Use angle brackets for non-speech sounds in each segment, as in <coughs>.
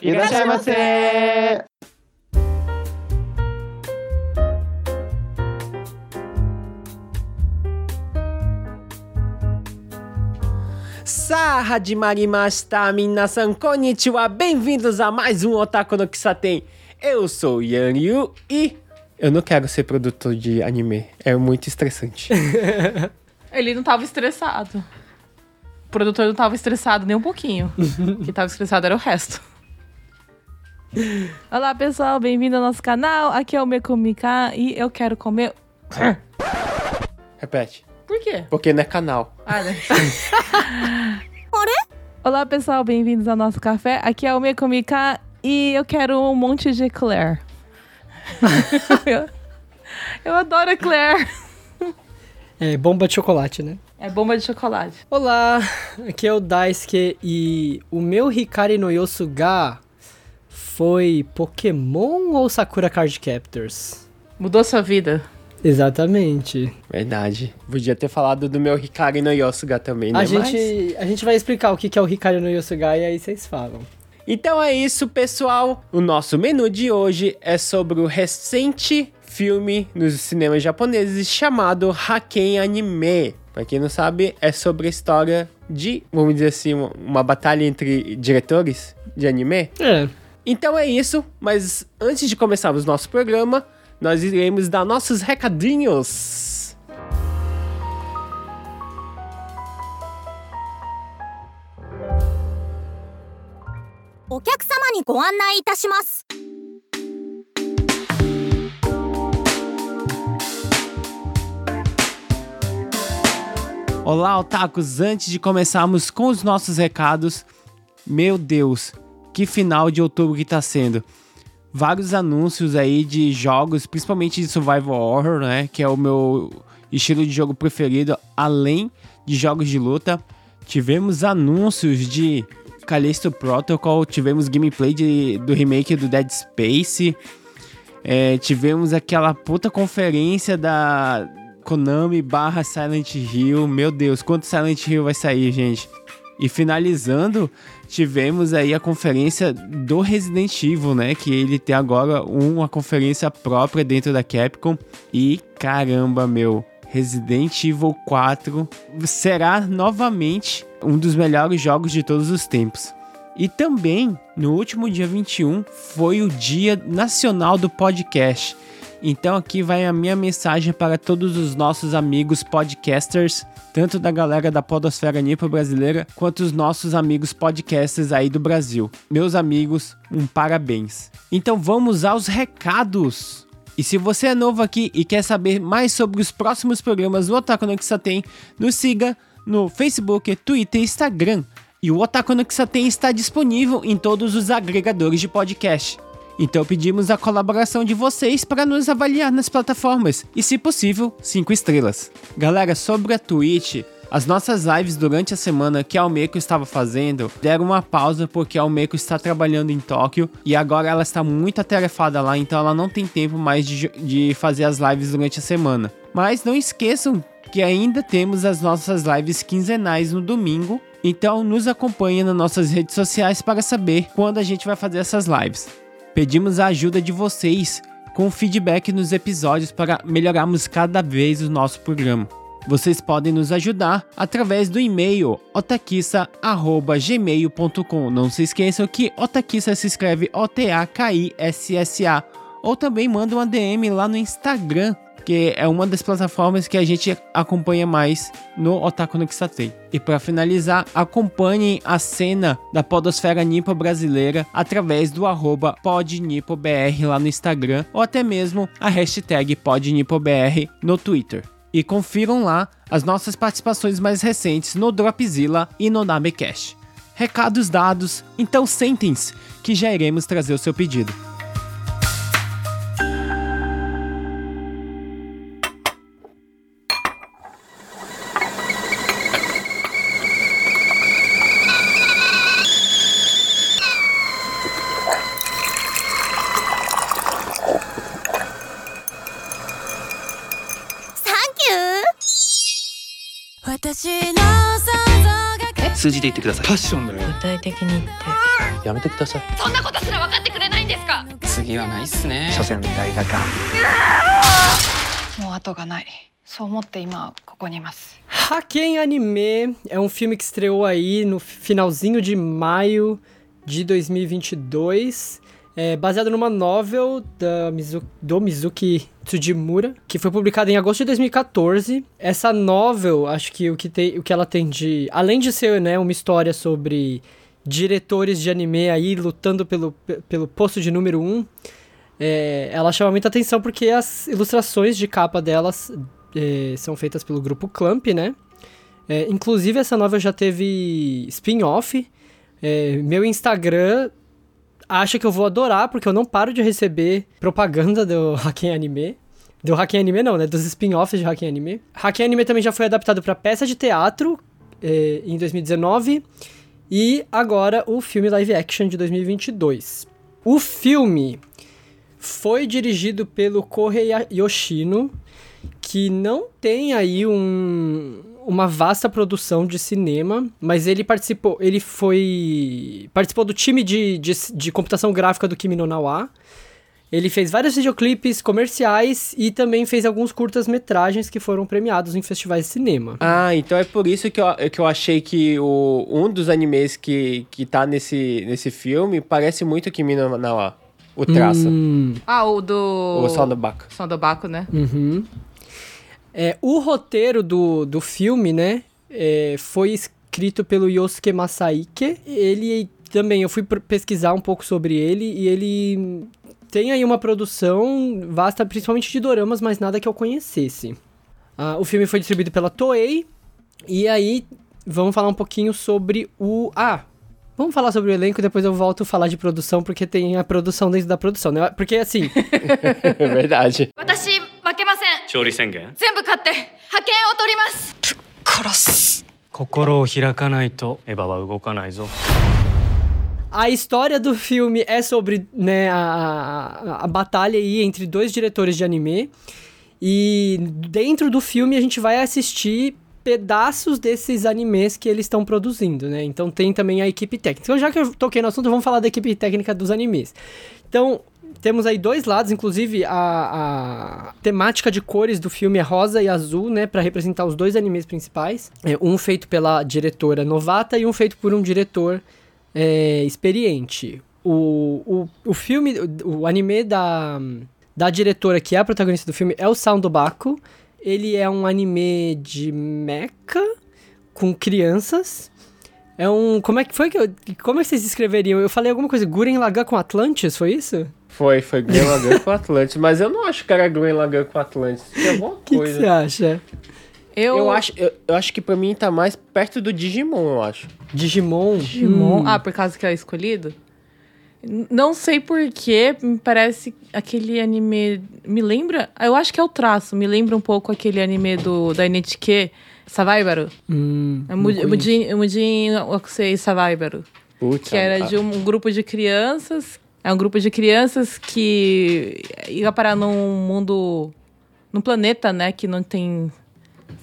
いらっしゃいませさあ始まりました皆さんこんにちは bem-vindos a mais um Otaku no Kisaten eu sou o Yan Yu e eu não quero ser produtor de anime é muito estressante <laughs> Ele não tava estressado. O produtor não tava estressado nem um pouquinho. <laughs> Quem tava estressado era o resto. Olá, pessoal, bem-vindo ao nosso canal. Aqui é o Mekomika e eu quero comer. <coughs> repete Por quê? porque não é canal Ah, né? <laughs> Olá, pessoal, bem-vindos ao nosso café. Aqui é o Mekomika e eu quero um monte de Eclair. eu, <laughs> eu adoro Eclair. É, bomba de chocolate, né? É bomba de chocolate. Olá, aqui é o Daisuke e o meu Hikari no Yosuga foi Pokémon ou Sakura Card Captors? Mudou sua vida. Exatamente. verdade podia ter falado do meu Hikari no Yosuga também né A Mas- gente, a gente vai explicar o que que é o Hikari no Yosuga e aí vocês falam. Então é isso, pessoal. O nosso menu de hoje é sobre o recente filme nos cinemas japoneses chamado Haken Anime. Pra quem não sabe, é sobre a história de, vamos dizer assim, uma, uma batalha entre diretores de anime. É, Então é isso, mas antes de começarmos nosso programa, nós iremos dar nossos recadinhos. お客様にご案内いたします。 Olá, otakus! Antes de começarmos com os nossos recados, meu Deus, que final de outubro que tá sendo. Vários anúncios aí de jogos, principalmente de survival horror, né? Que é o meu estilo de jogo preferido, além de jogos de luta. Tivemos anúncios de Callisto Protocol, tivemos gameplay de- do remake do Dead Space. É, tivemos aquela puta conferência da Konami barra Silent Hill. Meu Deus, quanto Silent Hill vai sair, gente? E finalizando, tivemos aí a conferência do Resident Evil, né? Que ele tem agora uma conferência própria dentro da Capcom. E caramba, meu, Resident Evil 4 será novamente um dos melhores jogos de todos os tempos. E também, no último dia 21, foi o Dia Nacional do Podcast. Então aqui vai a minha mensagem para todos os nossos amigos podcasters, tanto da galera da podosfera nipo brasileira, quanto os nossos amigos podcasters aí do Brasil. Meus amigos, um parabéns. Então vamos aos recados. E se você é novo aqui e quer saber mais sobre os próximos programas do Otaku no nos siga no Facebook, Twitter e Instagram. E o Otaku no está disponível em todos os agregadores de podcast. Então pedimos a colaboração de vocês para nos avaliar nas plataformas e, se possível, 5 estrelas. Galera, sobre a Twitch, as nossas lives durante a semana que a Almeco estava fazendo deram uma pausa porque a Almeco está trabalhando em Tóquio e agora ela está muito atarefada lá, então ela não tem tempo mais de, de fazer as lives durante a semana. Mas não esqueçam que ainda temos as nossas lives quinzenais no domingo, então nos acompanhe nas nossas redes sociais para saber quando a gente vai fazer essas lives. Pedimos a ajuda de vocês com feedback nos episódios para melhorarmos cada vez o nosso programa. Vocês podem nos ajudar através do e-mail otakissa@gmail.com. Não se esqueçam que otakissa se escreve O T A K I S S A ou também manda uma DM lá no Instagram, que é uma das plataformas que a gente acompanha mais no Otaku no Kisatei. E para finalizar, acompanhem a cena da podosfera nipo brasileira através do arroba podnipobr lá no Instagram ou até mesmo a hashtag podnipobr no Twitter. E confiram lá as nossas participações mais recentes no Dropzilla e no Nabecast. Recados dados, então sentem-se que já iremos trazer o seu pedido. 数字で言ってください。パッションだよ。具体的に言って。やめてください。そんなことすら分かってくれないんですか？次はないっすね。所詮大画家もう後がない。そう思って今ここにいます。Haken Anime é um filme que estreou aí no finalzinho de maio de 2022. É baseado numa novel da Mizu do Mizuki Tsujimura, que foi publicada em agosto de 2014. Essa novel, acho que o que, tem, o que ela tem de. Além de ser né, uma história sobre diretores de anime aí lutando pelo, pelo posto de número 1, um, é, ela chama muita atenção porque as ilustrações de capa delas é, são feitas pelo grupo Clamp, né? É, inclusive, essa novela já teve spin-off. É, meu Instagram acha que eu vou adorar, porque eu não paro de receber propaganda do <laughs> Hacken Anime. Do Hacken Anime não, né? Dos spin-offs de Hacken Anime. Hacken Anime também já foi adaptado para peça de teatro é, em 2019. E agora o filme live action de 2022. O filme foi dirigido pelo Kohei Yoshino, que não tem aí um, uma vasta produção de cinema, mas ele participou, ele foi participou do time de, de, de computação gráfica do Kimi no Nawa. Ele fez vários videoclipes comerciais e também fez alguns curtas-metragens que foram premiados em festivais de cinema. Ah, então é por isso que eu, que eu achei que o, um dos animes que, que tá nesse, nesse filme parece muito Kimi no Nawa. O traço. Hum. Ah, o do. O Soundabaco. Soundabaco, né? Uhum. É, o roteiro do, do filme, né, é, foi escrito pelo Yosuke Masaike. Ele também, eu fui pesquisar um pouco sobre ele e ele tem aí uma produção vasta, principalmente de doramas, mas nada que eu conhecesse. Ah, o filme foi distribuído pela Toei. E aí, vamos falar um pouquinho sobre o... Ah, Vamos falar sobre o elenco, depois eu volto a falar de produção, porque tem a produção dentro da produção, né? Porque assim. <laughs> é verdade. 私負けません勝利宣言全部勝って派遣を取ります殺す心を開かないとエヴァは動かないぞ A história do filme é sobre né, a, a, a batalha aí entre dois diretores de anime. E dentro do filme a gente vai assistir pedaços desses animes que eles estão produzindo, né? Então tem também a equipe técnica. Então, já que eu toquei no assunto, vamos falar da equipe técnica dos animes. Então, temos aí dois lados, inclusive a, a temática de cores do filme é rosa e azul, né? Para representar os dois animes principais. É, um feito pela diretora novata e um feito por um diretor é, experiente. O, o, o filme, o, o anime da, da diretora que é a protagonista do filme é o Sound Baku. Ele é um anime de mecha com crianças. É um. Como é que foi que eu. Como é que vocês descreveriam? Eu falei alguma coisa. Guren Lagan com Atlantis, foi isso? Foi, foi Gurren Lagann com Atlantis. Mas eu não acho que era Gurren Lagann com Atlantis. Tinha alguma que coisa. O que você acha? Eu, Eu acho, eu, eu acho que pra mim tá mais perto do Digimon, eu acho. Digimon? Digimon. Hum. Ah, por causa que é escolhido? Não sei porquê, me parece aquele anime. Me lembra? Eu acho que é o traço, me lembra um pouco aquele anime do, da NHK, Savaibaru. Hum, É Mujin Mujin Okusei Savaibaru. Putz, Que era de um grupo de crianças. É um grupo de crianças que ia parar num mundo. num planeta, né? Que não tem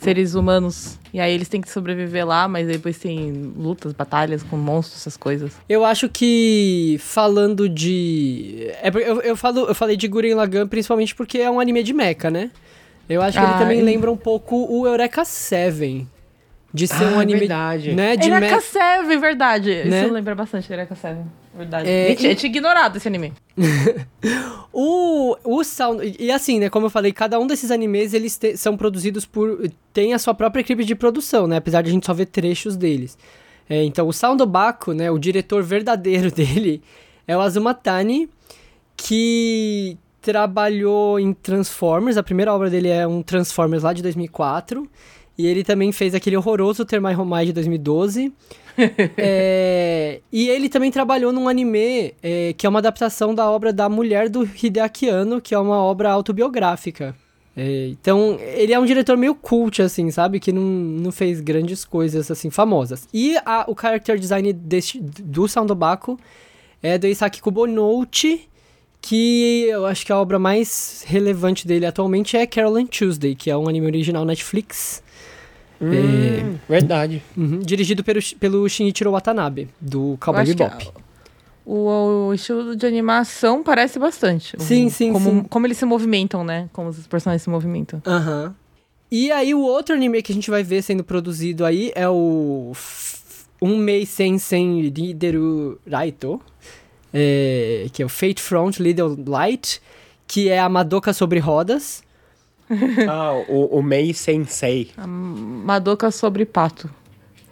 seres humanos. E aí eles têm que sobreviver lá, mas depois tem lutas, batalhas com monstros, essas coisas. Eu acho que falando de. É, eu, eu, falo, eu falei de Guren Lagann principalmente porque é um anime de mecha, né? Eu acho que ele Ah, também e- lembra um pouco o Eureka Seven. De ser Ah, um anime. verdade. Né, de Eureka mecha. Seven, verdade. Né? Isso lembra bastante Eureka Seven. Verdade. É, tinha, e- tinha ignorado esse anime. <laughs> O, o sound. e- assim, né? Como eu falei, cada um desses animes eles te- são produzidos por. tem a sua própria equipe de produção, né? Apesar de a gente só ver trechos deles. É, então, o Sound Obaku, né? O diretor verdadeiro <laughs> dele é o Azuma Tani, que trabalhou em Transformers. A primeira obra dele é um Transformers lá de 2004. E ele também fez aquele horroroso Termai Homai de 2012. <laughs> É, e ele também trabalhou num anime é, que é uma adaptação da obra da mulher do Hideaki Anno, que é uma obra autobiográfica. É, então, ele é um diretor meio cult, assim, sabe? Que não, não fez grandes coisas, assim, famosas. E a- o character design deste, do Soundobaku é do Isaki Kubonouchi, que eu acho que a obra mais relevante dele atualmente é Carol and Tuesday, que é um anime original Netflix. Hum, Verdade. Uhum, dirigido pelo, pelo Shinichiro Watanabe, do Cowboy Bebop. O, o estilo de animação parece bastante. O- Sim, sim, como, sim. Como eles se movimentam, né? Como os personagens se movimentam. Aham. E aí o outro anime que a gente vai ver sendo produzido aí é o F- Unmei Sensen Rideru Raito, é, que é o Fate Front Little Light, que é a Madoka sobre rodas. <laughs> ah, o, o Mei Sensei. A Madoka sobre pato.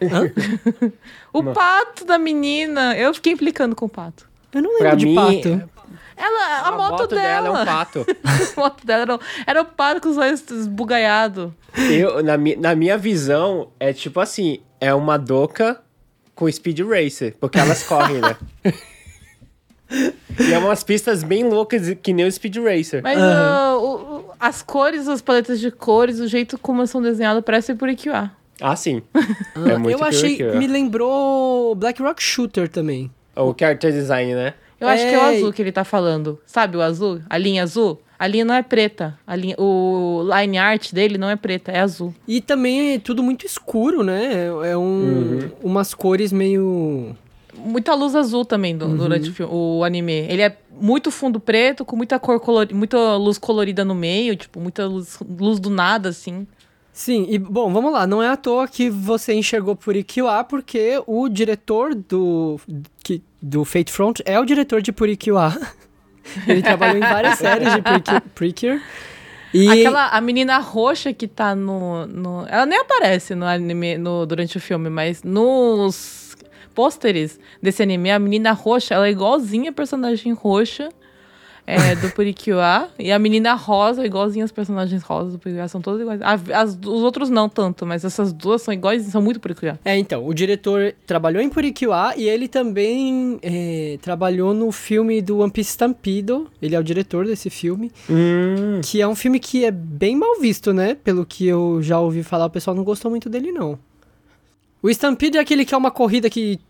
Hã? <laughs> O pato da menina. Eu fiquei implicando com o pato. Eu não lembro Pra de mim, pato. Ela, a, moto, dela. é um pato. <laughs> a moto dela era, um- era o pato com os olhos esbugalhados. Eu, na, na minha visão, é tipo assim, é uma doca com Speed Racer, porque elas correm, né? e é umas pistas bem loucas, que nem o Speed Racer. Mas ah, o- o- as cores, as paletas de cores, o jeito como elas são desenhadas, parece por IQA. Ah, sim. <laughs> é muito eu achei, me lembrou Black Rock Shooter também. O character design, né? Eu acho que é o É. azul que ele tá falando. Sabe o azul? A linha azul? A linha não é preta. A linha, o line art dele não é preta, é azul. E também é tudo muito escuro, né? É um, umas cores meio... Muita luz azul também do- durante o, filme, o anime. Ele é muito fundo preto, com muita cor colorida, muita luz colorida no meio, tipo, muita luz, luz do nada, assim. Sim, e bom, vamos lá. Não é à toa que você enxergou por Ikiwa, porque o diretor do, que, do Fate Front é o diretor de Purikiwa. <laughs> Ele trabalhou em várias séries de. Precure. E Aquela, a menina roxa que tá no, no- Ela nem aparece no anime no, durante o filme, mas nos pôsteres desse anime, a menina roxa, ela é igualzinha a personagem roxa é, do Purikiwa. e a menina rosa é igualzinha as personagens rosas do Purikiwa. São todas iguais. As- os outros não tanto, mas essas duas são iguais, são muito Purikiwa. É, então, o diretor trabalhou em Purikiwa e ele também é, trabalhou no filme do One Piece Stampido. Ele é o diretor desse filme, Hum. que é um filme que é bem mal visto, né? Pelo que eu já ouvi falar, o pessoal não gostou muito dele, não. O Stampede é aquele que é uma corrida que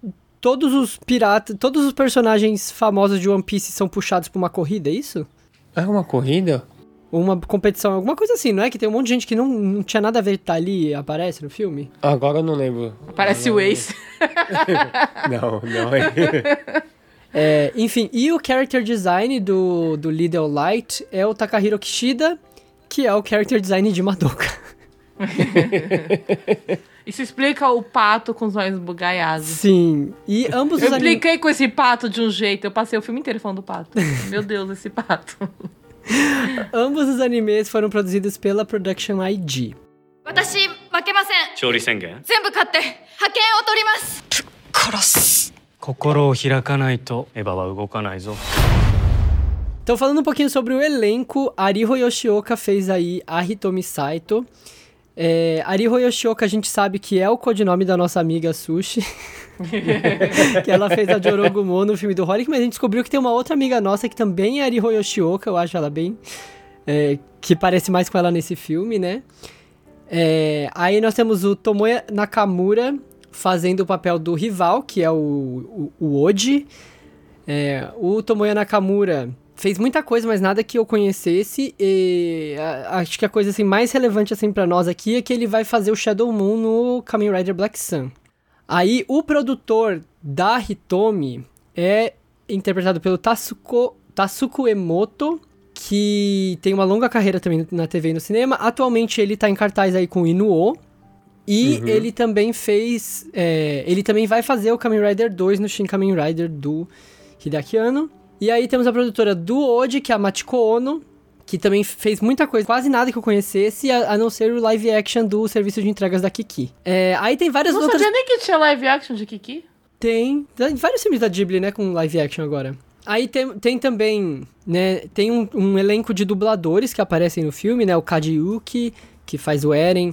todos os piratas, todos os personagens famosos de One Piece são puxados pra uma corrida, é isso? É uma corrida? Uma competição, alguma coisa assim, não é? Que tem um monte de gente que não, não tinha nada a ver tá ali e aparece no filme? Agora eu não lembro. Parece o Ace. <laughs> Não, não é. <laughs> É, enfim, e o character design do, do Little Light é o Takahiro Kishida, que é o character design de Madoka. <laughs> Isso explica o pato com os olhos bugaiados. Sim, e ambos Eu os animes... impliquei com esse pato de um jeito. Eu passei o filme inteiro falando do pato. <laughs> Meu Deus, esse pato. Ambos os animes foram produzidos pela Production ID. 私負けません勝利宣言全部勝って派遣を取ります殺す心を開かないとエヴァは動かないぞ Então, falando um pouquinho sobre o elenco, Ariho Yoshioka fez aí a Hitomi Saito. É, Ariho Yoshioka a gente sabe que é o codinome da nossa amiga Sushi. <laughs> que ela fez a Jorogumon no filme do Holic, mas a gente descobriu que tem uma outra amiga nossa que também é Ariho Yoshioka, eu acho ela bem... é, que parece mais com ela nesse filme, né? É, aí nós temos o Tomoya Nakamura fazendo o papel do rival, que é o, o, o Oji. É, o Tomoya Nakamura fez muita coisa, mas nada que eu conhecesse. E a- acho que a coisa assim, mais relevante assim, para nós aqui é que ele vai fazer o Shadow Moon no Kamen Rider Black Sun. Aí o produtor da Hitomi é interpretado pelo Tasuko, Tasuku Emoto, que tem uma longa carreira também na TV e no cinema. Atualmente ele tá em cartaz aí com Inuo. E ele também fez. é, ele também vai fazer o Kamen Rider 2 no Shin Kamen Rider do Hideaki Anno. E aí temos a produtora do Oji, que é a Machiko Ono, que também fez muita coisa, quase nada que eu conhecesse, a, a não ser o live action do serviço de entregas da Kiki. É, aí tem várias Não outras. sabia nem que tinha live action de Kiki. Tem. Tem vários filmes da Ghibli, né? Com live action agora. Aí tem, tem também, né? Tem um, um elenco de dubladores que aparecem no filme, né? O Kaji Yuki, que faz o Eren,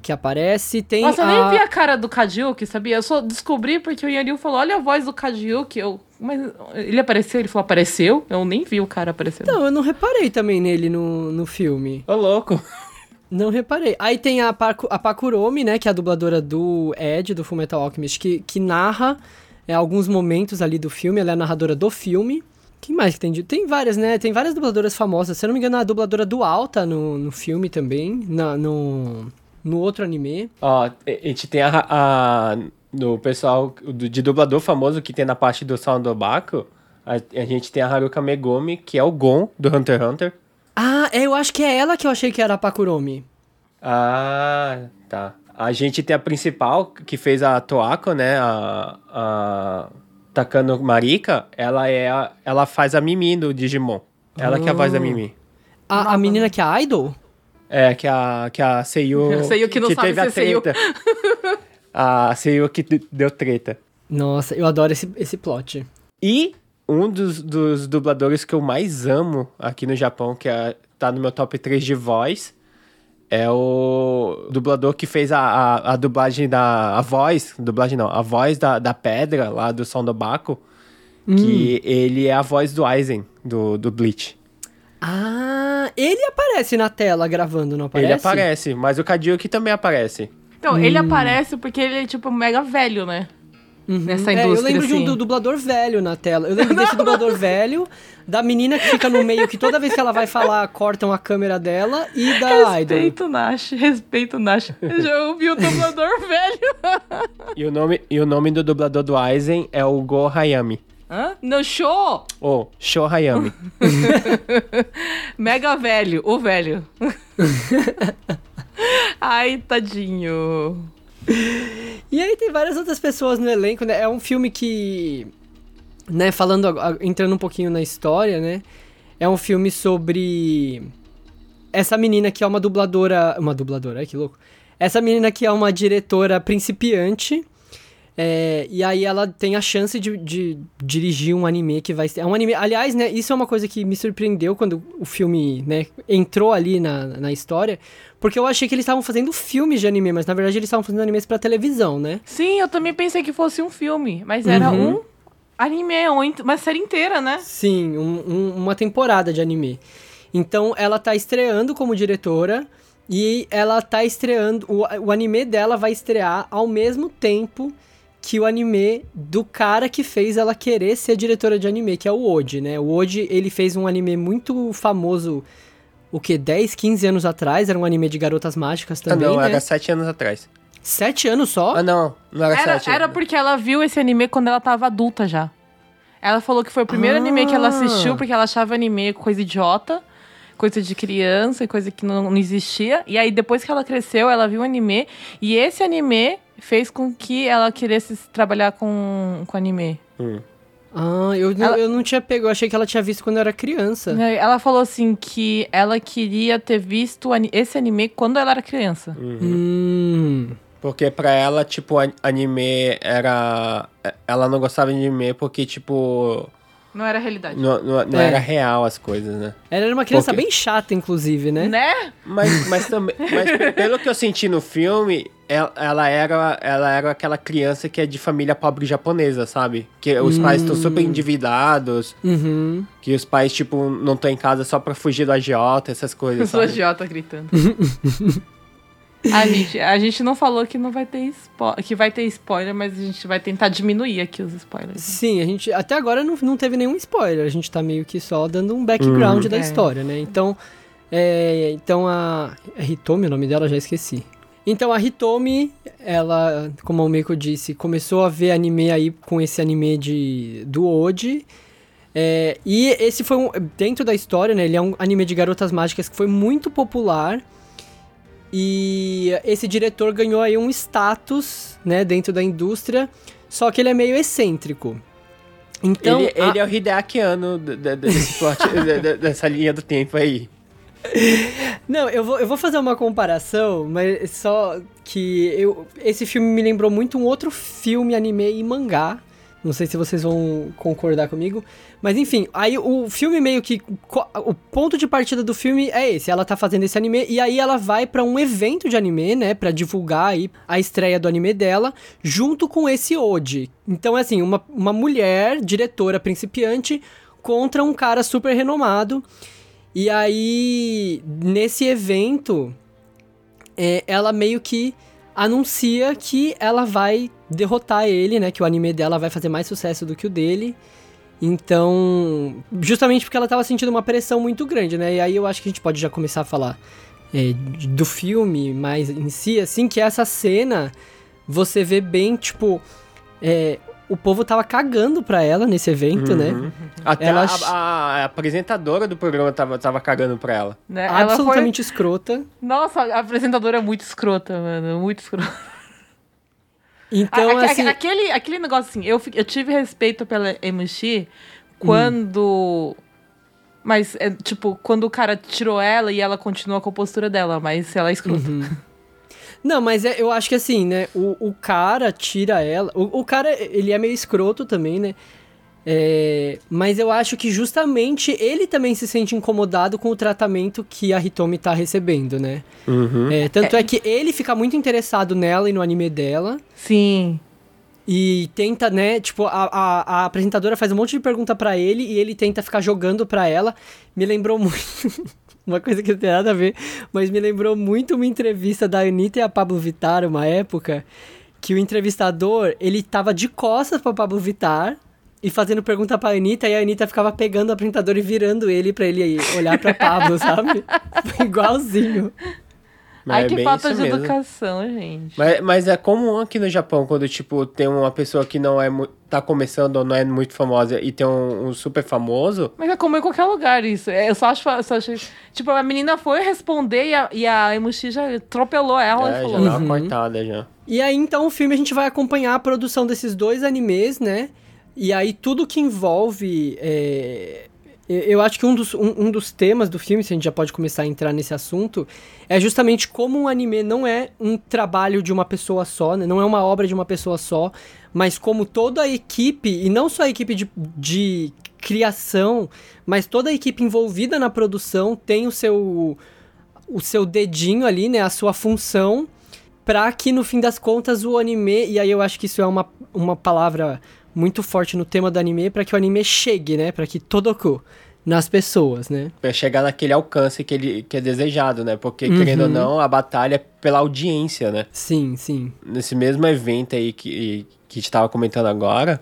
que aparece. Tem Nossa, eu a... nem vi a cara do Kajiuki, sabia? Eu só descobri porque o Yanil falou, olha a voz do Kajiuki. Eu, mas ele apareceu? Ele falou, apareceu? Eu nem vi o cara aparecendo. Não, eu não reparei também nele no, no filme. Ô, louco. Não reparei. Aí tem a, Paku, a Pakuromi, né? Que é a dubladora do Ed, do Fullmetal Alchemist, que, que narra é, alguns momentos ali do filme. Ela é a narradora do filme. Quem mais que tem? de- Tem várias, né? Tem várias dubladoras famosas. Se eu não me engano, a dubladora do Alta no, no filme também. Na, no, no outro anime. Ó, a gente tem a, a no pessoal do- de dublador famoso que tem na parte do Sound do Baco, a, a gente tem a Haruka Megumi, que é o Gon do Hunter x Hunter. Ah, é, eu acho que é ela que eu achei que era a Pakuromi. Ah, tá. A gente tem a principal, que fez a Toako, né? A, a Takano Marika, ela é a- ela faz a Mimi do Digimon. Ela que é a voz da Mimi. A, a menina que é a Idol? É, que a, que a Seiyu... <laughs> Seiyu que não sabe teve a ser Seiyu. treta. <laughs> a Seiyu que deu treta. Nossa, eu adoro esse, esse plot. E um dos, dos dubladores que eu mais amo aqui no Japão, que é, tá no meu top 3 de voz, é o dublador que fez a, a, a dublagem da. A voz. Dublagem não, a voz da, da pedra lá do Som do Baco. Que ele é a voz do Aizen, do, do Bleach. Ah, ele aparece na tela gravando, não aparece? Ele aparece, mas o Kadioki também aparece. Então, ele aparece porque ele é, tipo, mega velho, né? Nessa É, eu indústria, lembro de um assim. du- dublador velho na tela. Eu lembro desse <laughs> dublador velho, da menina que fica no meio, que toda vez que ela vai falar, cortam a câmera dela, e da Idol. Respeito o Nash, respeito o Nash. Eu já ouvi o dublador <laughs> velho. E o nome, e o nome do dublador do Aizen é o Go Hayami. Hã? No show! Ou Sho Hayami. <laughs> Mega velho, o velho. Ai, tadinho. E aí tem várias outras pessoas no elenco, né? É um filme que, né, falando, entrando um pouquinho na história, né? É um filme sobre essa menina que é uma dubladora, uma dubladora, ai que louco. Essa menina que é uma diretora principiante, é, e aí ela tem a chance de, de dirigir um anime que vai ser. É um anime. Aliás, né? Isso é uma coisa que me surpreendeu quando o filme, né, entrou ali na, na história. Porque eu achei que eles estavam fazendo filmes de anime, mas na verdade eles estavam fazendo animes pra televisão, né? Sim, eu também pensei que fosse um filme, mas era Uhum. um anime, int- uma série inteira, né? Sim, um- um- uma temporada de anime. Então ela tá estreando como diretora e ela tá estreando. O, o anime dela vai estrear ao mesmo tempo que o anime do cara que fez ela querer ser diretora de anime, que é o Oji, né? O Oji, ele fez um anime muito famoso, o que, 10, 15 anos atrás, era um anime de garotas mágicas Ah, também, não, né? era sete anos atrás. Sete anos só? Ah, não, não era, Era, sete. era porque ela viu esse anime quando ela tava adulta já. Ela falou que foi o primeiro anime que ela Ah. assistiu porque ela achava anime coisa idiota, coisa de criança, coisa que não, não existia. E aí depois que ela cresceu, ela viu o anime e esse anime fez com que ela quisesse trabalhar com, com anime. Ah, eu, Ela- eu não tinha pego, eu achei que ela tinha visto quando eu era criança. E Ela falou assim que ela queria ter visto esse anime quando ela era criança. Hum. Porque pra ela, tipo, an- anime era. Ela não gostava de anime porque, tipo. Não era realidade. Não, não, não É. era real as coisas, né? Ela era uma criança Porque- bem chata, inclusive, né? Né? Mas, mas também. Mas pelo que eu senti no filme, ela, ela era, ela era aquela criança que é de família pobre japonesa, sabe? Que os pais estão super endividados, Uhum. que os pais, tipo, não estão em casa só pra fugir do agiota, essas Eu coisas, <laughs> sou sabe? agiota gritando. <laughs> a, gente, a gente não falou que não vai ter spo que vai ter spoiler, mas a gente vai tentar diminuir aqui os spoilers. Sim, a gente até agora não, não teve nenhum spoiler. A gente tá meio que só dando um background da É. história, né? Então, é, então a, a Hitomi, o nome dela, já esqueci. Então a Hitomi, ela, como o Meiko disse, começou a ver anime aí com esse anime de do Oji. É, e esse foi um. Dentro da história, né? Ele é um anime de garotas mágicas que foi muito popular. E esse diretor ganhou aí um status, né, dentro da indústria, só que ele é meio excêntrico. Então, ele, a- ele é o Hideaki Anno d- d- desse plot, <laughs> dessa linha do tempo aí. Não, eu vou, eu vou fazer uma comparação, mas só que eu, esse filme me lembrou muito um outro filme, anime e mangá. Não sei se vocês vão concordar comigo. Mas enfim, aí o filme meio que. O ponto de partida do filme é esse. Ela tá fazendo esse anime e aí ela vai pra um evento de anime, né? Pra divulgar aí a estreia do anime dela, junto com esse Oji. Então é assim, uma, uma mulher, diretora principiante, contra um cara super renomado. E aí, nesse evento, é, ela meio que anuncia que ela vai derrotar ele, né? Que o anime dela vai fazer mais sucesso do que o dele. Então, justamente porque ela tava sentindo uma pressão muito grande, né? E aí eu acho que a gente pode já começar a falar é, do filme, mais em si, assim, que essa cena você vê bem, tipo, é, o povo tava cagando pra ela nesse evento, né? Uhum. Até Ela a, a- apresentadora do programa tava, tava cagando pra ela. Né? Ela foi... Absolutamente escrota. Nossa, a apresentadora é muito escrota, mano. Muito escrota. Então, A- assim. aquele, aquele negócio assim, eu, eu tive respeito pela Emushi quando. Mas, é, tipo, quando o cara tirou ela e ela continua com a postura dela, mas ela é escrota. Não, mas é- eu acho que assim, né? O, o cara tira ela. O, o cara, ele é meio escroto também, né? É, mas eu acho que justamente ele também se sente incomodado com o tratamento que a Hitomi tá recebendo, né? Uhum. É, tanto é. que ele fica muito interessado nela e no anime dela. Sim. E tenta, né? Tipo, a, a, a apresentadora faz um monte de pergunta pra ele e ele tenta ficar jogando pra ela. Me lembrou <laughs> muito. uma coisa que não tem nada a ver, mas me lembrou muito uma entrevista da Anitta e a Pablo Vittar, uma época, que o entrevistador, ele tava de costas pra Pablo Vittar e fazendo pergunta pra Anitta, e a Anitta ficava pegando o apresentador e virando ele pra ele olhar pra Pablo, <laughs> sabe? Foi igualzinho. Mas Ai, é que falta de mesmo. educação, gente. Mas, mas é comum aqui no Japão, quando, tipo, tem uma pessoa que não é tá começando ou não é muito famosa e tem um, um super famoso. Mas é como em qualquer lugar isso. É, Eu só acho. Só achei, tipo, a menina foi responder e a, e a Emushi já atropelou ela é, e já falou. dá uma cortada já. E aí, então, o filme a gente vai acompanhar a produção desses dois animes, né? E aí, tudo que envolve. é, Eu acho que um dos, um, um dos temas do filme, se a gente já pode começar a entrar nesse assunto, é justamente como um anime não é um trabalho de uma pessoa só, né? Não é uma obra de uma pessoa só, mas como toda a equipe, e não só a equipe de, de criação, mas toda a equipe envolvida na produção tem o seu, o seu dedinho ali, né? A sua função pra que no fim das contas o anime, e aí eu acho que isso é uma, uma palavra muito forte no tema do anime, pra que o anime chegue, né? Pra que todoku nas pessoas, né? Pra chegar naquele alcance que, ele, que é desejado, né? Porque, Uhum. querendo ou não, a batalha é pela audiência, né? Sim, sim. Nesse mesmo evento aí que, que a gente tava comentando agora,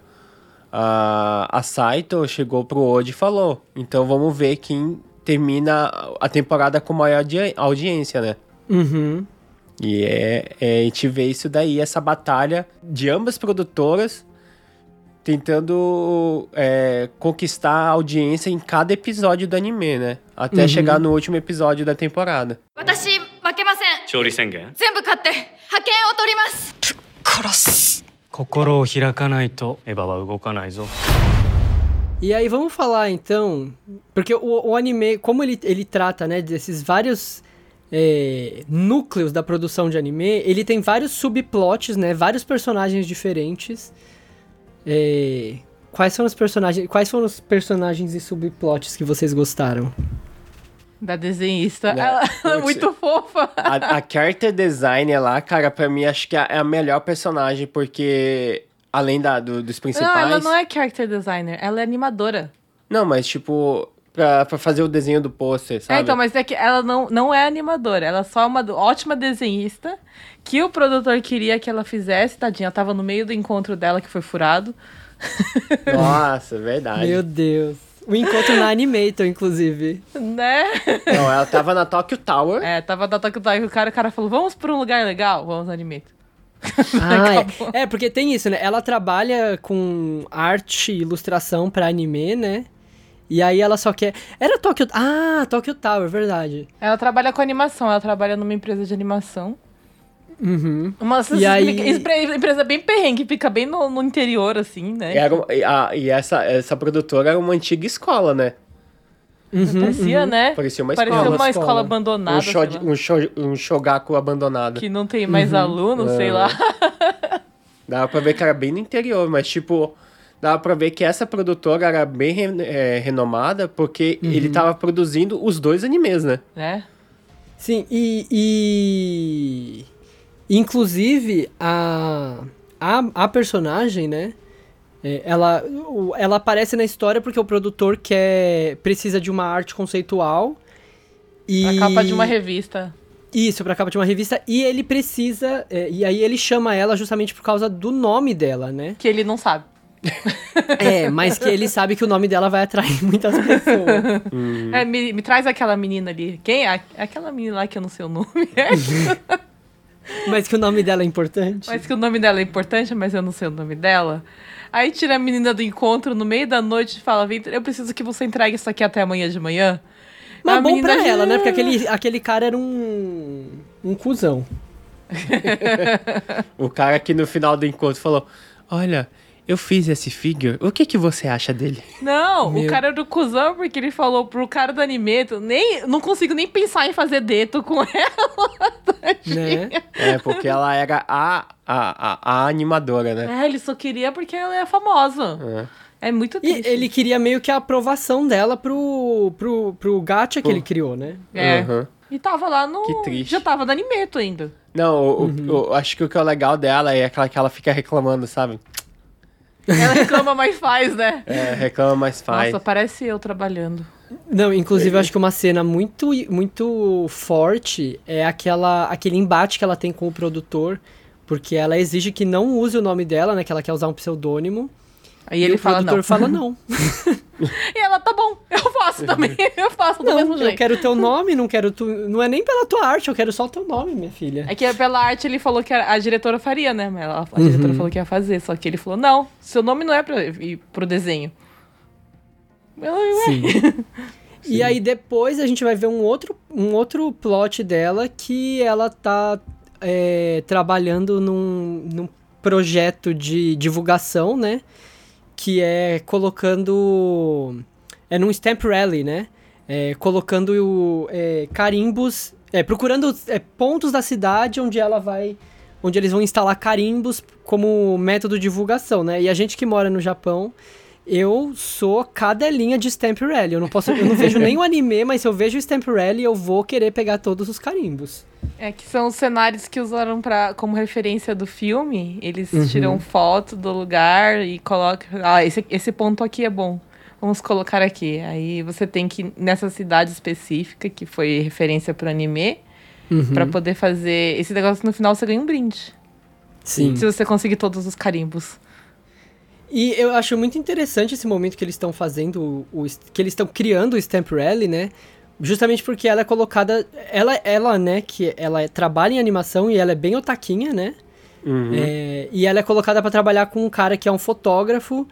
a, a Saito chegou pro Oji e falou: então vamos ver quem termina a temporada com maior audi- audiência, né? Uhum. E é, é, a gente vê isso daí, essa batalha de ambas produtoras tentando é, conquistar a audiência em cada episódio do anime, né? Até uhum. chegar no último episódio da temporada. E aí vamos falar então, porque o, o anime, como ele, ele trata, né, desses vários é, núcleos da produção de anime, ele tem vários subplots, né, vários personagens diferentes. É, quais são os personagens, quais foram os personagens e subplots que vocês gostaram? Da desenhista. Né? Ela, ela é muito fofa. A, a character designer lá, cara, pra mim acho que é a melhor personagem, porque além da, do- dos Não, principais. ela não é character designer, ela é animadora. Não, mas tipo, pra, pra fazer o desenho do pôster, sabe? É, então, mas é que ela não, não é animadora, ela é só uma do- ótima desenhista que o produtor queria que ela fizesse, tadinha. Ela tava no meio do encontro dela que foi furado. <laughs> Nossa, verdade. Meu Deus. O encontro na Animator, inclusive. Né? Não, ela tava na Tokyo Tower. É, tava da Tokyo Tower, o cara, o cara falou, vamos pra um lugar legal? Vamos no anime. <laughs> Ah, é. É, porque tem isso, né? Ela trabalha com arte e ilustração pra anime, né? E aí ela só quer. Era Tokyo. Ah, Tokyo Tower, verdade. Ela trabalha com animação, ela trabalha numa empresa de animação. Uhum. Uma E aí- empre- empresa bem perrengue, que fica bem no, no interior, assim, né? Era, e a- e essa, essa produtora era uma antiga escola, né? Uhum, Parecia, uhum. né? Parecia uma Parecia escola. uma Escola. escola abandonada, Um, sho, um, sho, um shogaku abandonado. que não tem mais aluno, sei É. lá. Dava pra ver que era bem no interior, mas tipo, dava pra ver que essa produtora era bem re- é, renomada porque Uhum. ele tava produzindo os dois animes, né? né? Sim, e. e... Inclusive, a, a, a personagem, né? é, ela, ela aparece na história porque o produtor quer precisa de uma arte conceitual. E... A capa de uma revista. Isso, pra capa de uma revista. E ele precisa. é, e aí ele chama ela justamente por causa do nome dela, né? Que ele não sabe. <laughs> É, mas que ele sabe que o nome dela vai atrair <laughs> muitas pessoas. É, me, me traz aquela menina ali. Quem é? Aquela menina lá que eu não sei o nome. <laughs> Mas que o nome dela é importante. mas que o nome dela é importante, mas eu não sei o nome dela. Aí tira a menina do encontro no meio da noite e fala: Vem, eu preciso que você entregue isso aqui até amanhã de manhã. Mas A bom menina pra ela, né? Porque aquele, aquele cara era um. um cuzão. O cara que no final do encontro falou: Olha, eu fiz esse figure, o que, que você acha dele? Não, Meu- o cara era do cuzão porque ele falou pro cara do anime, tu nem, não consigo nem pensar em fazer dedo com <laughs> ela. Né? É, porque ela era a, a, a, a animadora, né? É, ele só queria porque ela é famosa. É, muito E triste. ele queria meio que a aprovação dela pro, pro, pro gacha que ele criou, né? É. Uhum. E tava lá no. Que triste. Já tava no animeto ainda. Não, o- o- Uhum. o- acho que o que é o legal dela é aquela que ela fica reclamando, sabe? Ela reclama, mas faz, né? É, reclama, mas faz. Nossa, parece eu trabalhando. Não, inclusive eu acho que uma cena muito, muito forte é aquela, aquele embate que ela tem com o produtor, porque ela exige que não use o nome dela, né? Que ela quer usar um pseudônimo. Aí e ele o fala produtor não. fala não. <laughs> E ela, tá bom, eu faço também. <laughs> Eu faço do não, mesmo eu jeito. quero teu nome, não quero tu. Não é nem pela tua arte, eu quero só o teu nome, minha filha. É que pela arte ele falou que a a diretora faria, né? Mas ela- a Uhum. diretora falou que ia fazer. Só que ele falou: não, seu nome não é pra ir pro desenho. Eu, ué. Sim. <laughs> E aí depois a gente vai ver um outro, um outro plot dela que ela tá é, trabalhando num, num projeto de divulgação, né? Que é colocando. É num Stamp Rally, né? É, colocando é, carimbos. É, procurando é, pontos da cidade onde ela vai. Onde eles vão instalar carimbos como método de divulgação, né? E a gente que mora no Japão, eu sou cadelinha de Stamp Rally. Eu não posso, eu não vejo o anime, mas se eu vejo o Stamp Rally, eu vou querer pegar todos os carimbos. É que são os cenários que usaram pra, como referência do filme. Eles Uhum. tiram foto do lugar e colocam. Ah, esse, esse ponto aqui é bom. Vamos colocar aqui. Aí você tem que, nessa cidade específica, que foi referência pro anime, Uhum. pra poder fazer. Esse negócio no final você ganha um brinde. Sim. Se você conseguir todos os carimbos. E eu acho muito interessante esse momento que eles estão fazendo, o, que eles estão criando o Stamp Rally, né? Justamente porque ela é colocada. Ela, ela, né, que ela trabalha em animação e ela é bem otaquinha, né? Uhum. É, e ela é colocada pra trabalhar com um cara que é um fotógrafo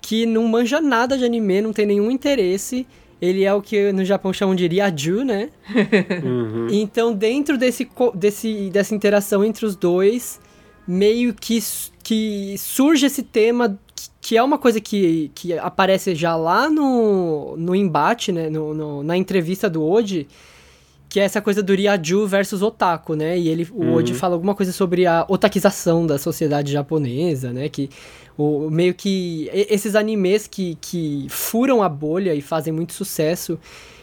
que não manja nada de anime, não tem nenhum interesse. Ele é o que no Japão chamam de ryaju, né? <laughs> Uhum. Então, dentro desse, desse, dessa interação entre os dois, meio que, que surge esse tema, que, é uma coisa que, que aparece já lá no, no embate, né? No, no- na entrevista do Oji, que é essa coisa do Ryaju versus Otaku, né? E ele, o Oji fala alguma coisa sobre a otakização da sociedade japonesa, né? Que o, meio que esses animes que, que furam a bolha e fazem muito sucesso,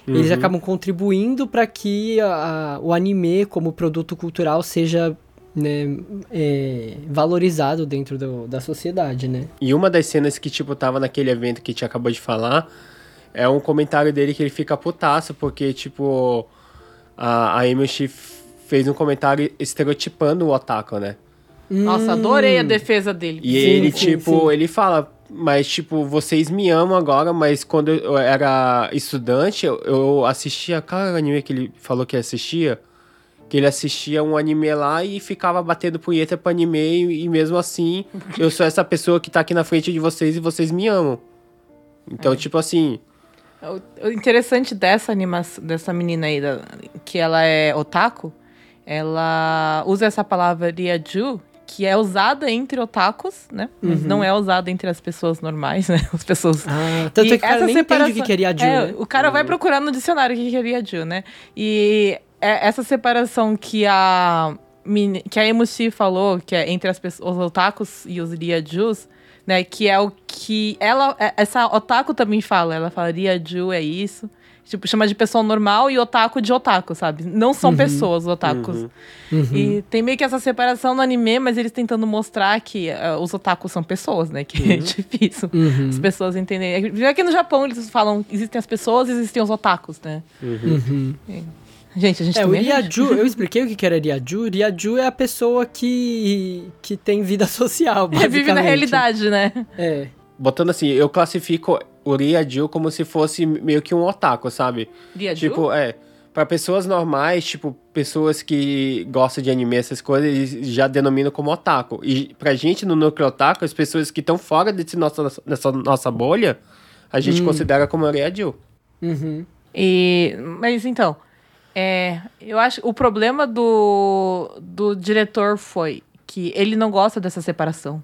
eles acabam contribuindo para que a- a- o anime como produto cultural seja né, é, valorizado dentro do- da sociedade, né? E uma das cenas que, tipo, tava naquele evento que a gente acabou de falar, é um comentário dele que ele fica putaço, porque, tipo, a, a Emishi fez um comentário estereotipando o otaku, né? Nossa, adorei a defesa dele. E Sim, ele, sim, tipo, sim. ele fala, mas, tipo, vocês me amam agora, mas quando eu era estudante, eu, eu assistia, o anime que ele falou que assistia? Que ele assistia um anime lá e ficava batendo punheta pro anime, e, e mesmo assim, <laughs> eu sou essa pessoa que tá aqui na frente de vocês e vocês me amam. Então, tipo assim, O- O interessante dessa animação, dessa menina aí, da- que ela é otaku, ela usa essa palavra ryaju, que é usada entre otakus, né? Mas não é usada entre as pessoas normais, né? <laughs> As pessoas Ah, tanto E é que o cara nem entende o separação- que queria Ryaju, É, né? O cara vai procurar no dicionário o que que é Ryaju, né? E é- essa separação que a, que a Emushi falou, que é entre as pessoas, os otakus e os Ryajus, né? Que é o que ela... é- Essa otaku também fala. Ela fala, Ryaju é isso. Tipo, chama de pessoa normal e otaku de otaku, sabe? Não são pessoas, os otakus. E tem meio que essa separação no anime, mas eles tentando mostrar que eh, os otakus são pessoas, né? Que é <laughs> difícil Uhum. as pessoas entenderem. Já que no Japão eles falam, existem as pessoas, existem os otakus, né? Uhum. Gente, a gente É, o também... Ryaju, eu expliquei o que que era Ryaju. Ryaju é a pessoa que, que tem vida <laughs> social, basicamente. vive na realidade, né? É. botando assim, eu classifico o Ryaju como se fosse meio que um otaku, sabe? Ryaju? Tipo, é. Pra pessoas normais, tipo, pessoas que gostam de anime, essas coisas, eles já denominam como otaku. E pra gente, no núcleo otaku, as pessoas que estão fora desse nossa, dessa nossa bolha, a gente considera como Ryaju. Uhum. E, mas então, é, eu acho o problema do, do diretor foi que ele não gosta dessa separação.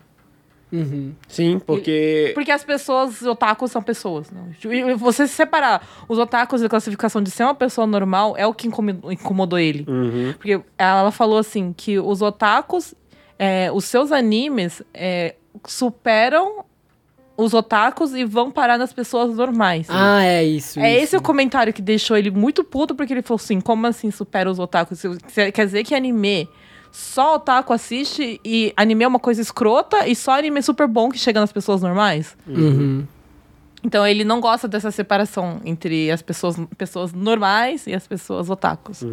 Uhum. Sim, porque... Porque as pessoas, otakus são pessoas. Não? E você se separar os otakus da classificação de ser uma pessoa normal é o que incomodou, incomodou ele. Uhum. Porque ela falou assim que os otakus, é, os seus animes é, superam os otakus e vão parar nas pessoas normais. Ah, é isso. É isso. esse o comentário que deixou ele muito puto, porque ele falou assim: como assim supera os otakus? Quer dizer que anime só otaku assiste e anime é uma coisa escrota e só anime super bom que chega nas pessoas normais? Uhum. Então ele não gosta dessa separação entre as pessoas, pessoas normais e as pessoas otakus.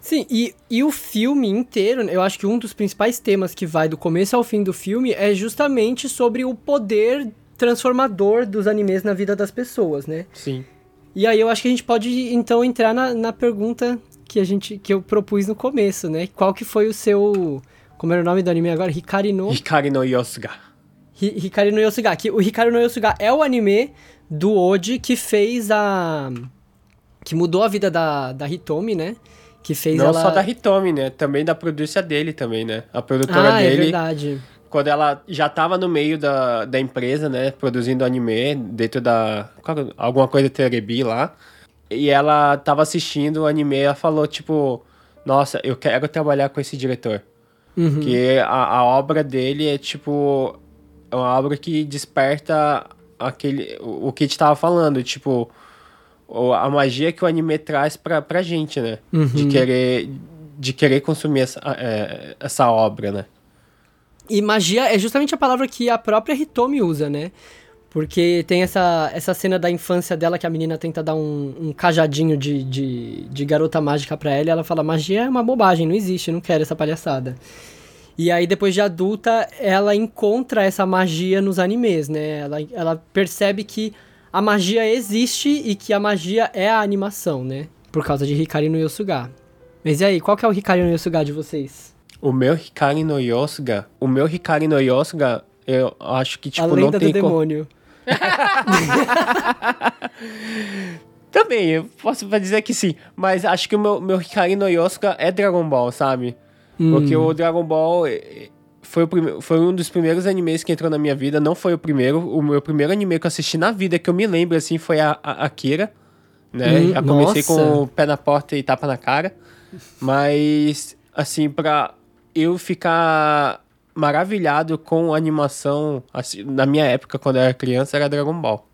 Sim, e, e o filme inteiro, eu acho que um dos principais temas que vai do começo ao fim do filme é justamente sobre o poder transformador dos animes na vida das pessoas, né? Sim. E aí eu acho que a gente pode então entrar na, na pergunta que a gente que eu propus no começo, né? Qual que foi o seu como era o nome do anime agora? Hikari no Hikari no Yosuga. Hi- Hikari no Yosuga. Que o Hikari no Yosuga é o anime do Oji que fez a que mudou a vida da, da Hitomi, né? Que fez Não ela só da Hitomi, né? Também da produção dele também, né? A produtora Ah, é dele, verdade. quando ela já tava no meio da, da empresa, né? Produzindo anime dentro da... que é? alguma coisa Terebi lá. E ela tava assistindo o anime e ela falou, tipo... Nossa, eu quero trabalhar com esse diretor. Uhum. Porque a, a obra dele é, tipo... É uma obra que desperta aquele... O, o que a gente tava falando, tipo... A magia que o anime traz pra, pra gente, né? De Uhum. querer... De querer consumir essa, é, essa obra, né? E magia é justamente a palavra que a própria Hitomi usa, né? Porque tem essa, essa cena da infância dela que a menina tenta dar um, um cajadinho de, de, de garota mágica pra ela e ela fala: magia é uma bobagem, não existe, não quero essa palhaçada. E aí, depois de adulta, ela encontra essa magia nos animes, né? Ela, ela percebe que a magia existe e que a magia é a animação, né? Por causa de Hikari no Yosuga. Mas e aí, qual que é o Hikari no Yosuga de vocês? O meu Hikari no Yosuga, o meu Hikari no Yosuga, eu acho que, tipo, a não lenda tem do demônio. <laughs> Também, eu posso dizer que sim, mas acho que o meu, meu Hikari no Yosuga é Dragon Ball, sabe? Porque o Dragon Ball foi, o prime- foi um dos primeiros animes que entrou na minha vida, não foi o primeiro. O meu primeiro anime que eu assisti na vida, que eu me lembro, assim, foi a, a Akira, né? Hum, Já comecei nossa. com o pé na porta e tapa na cara, mas, assim, pra eu ficar maravilhado com animação, assim, na minha época, quando eu era criança, era Dragon Ball.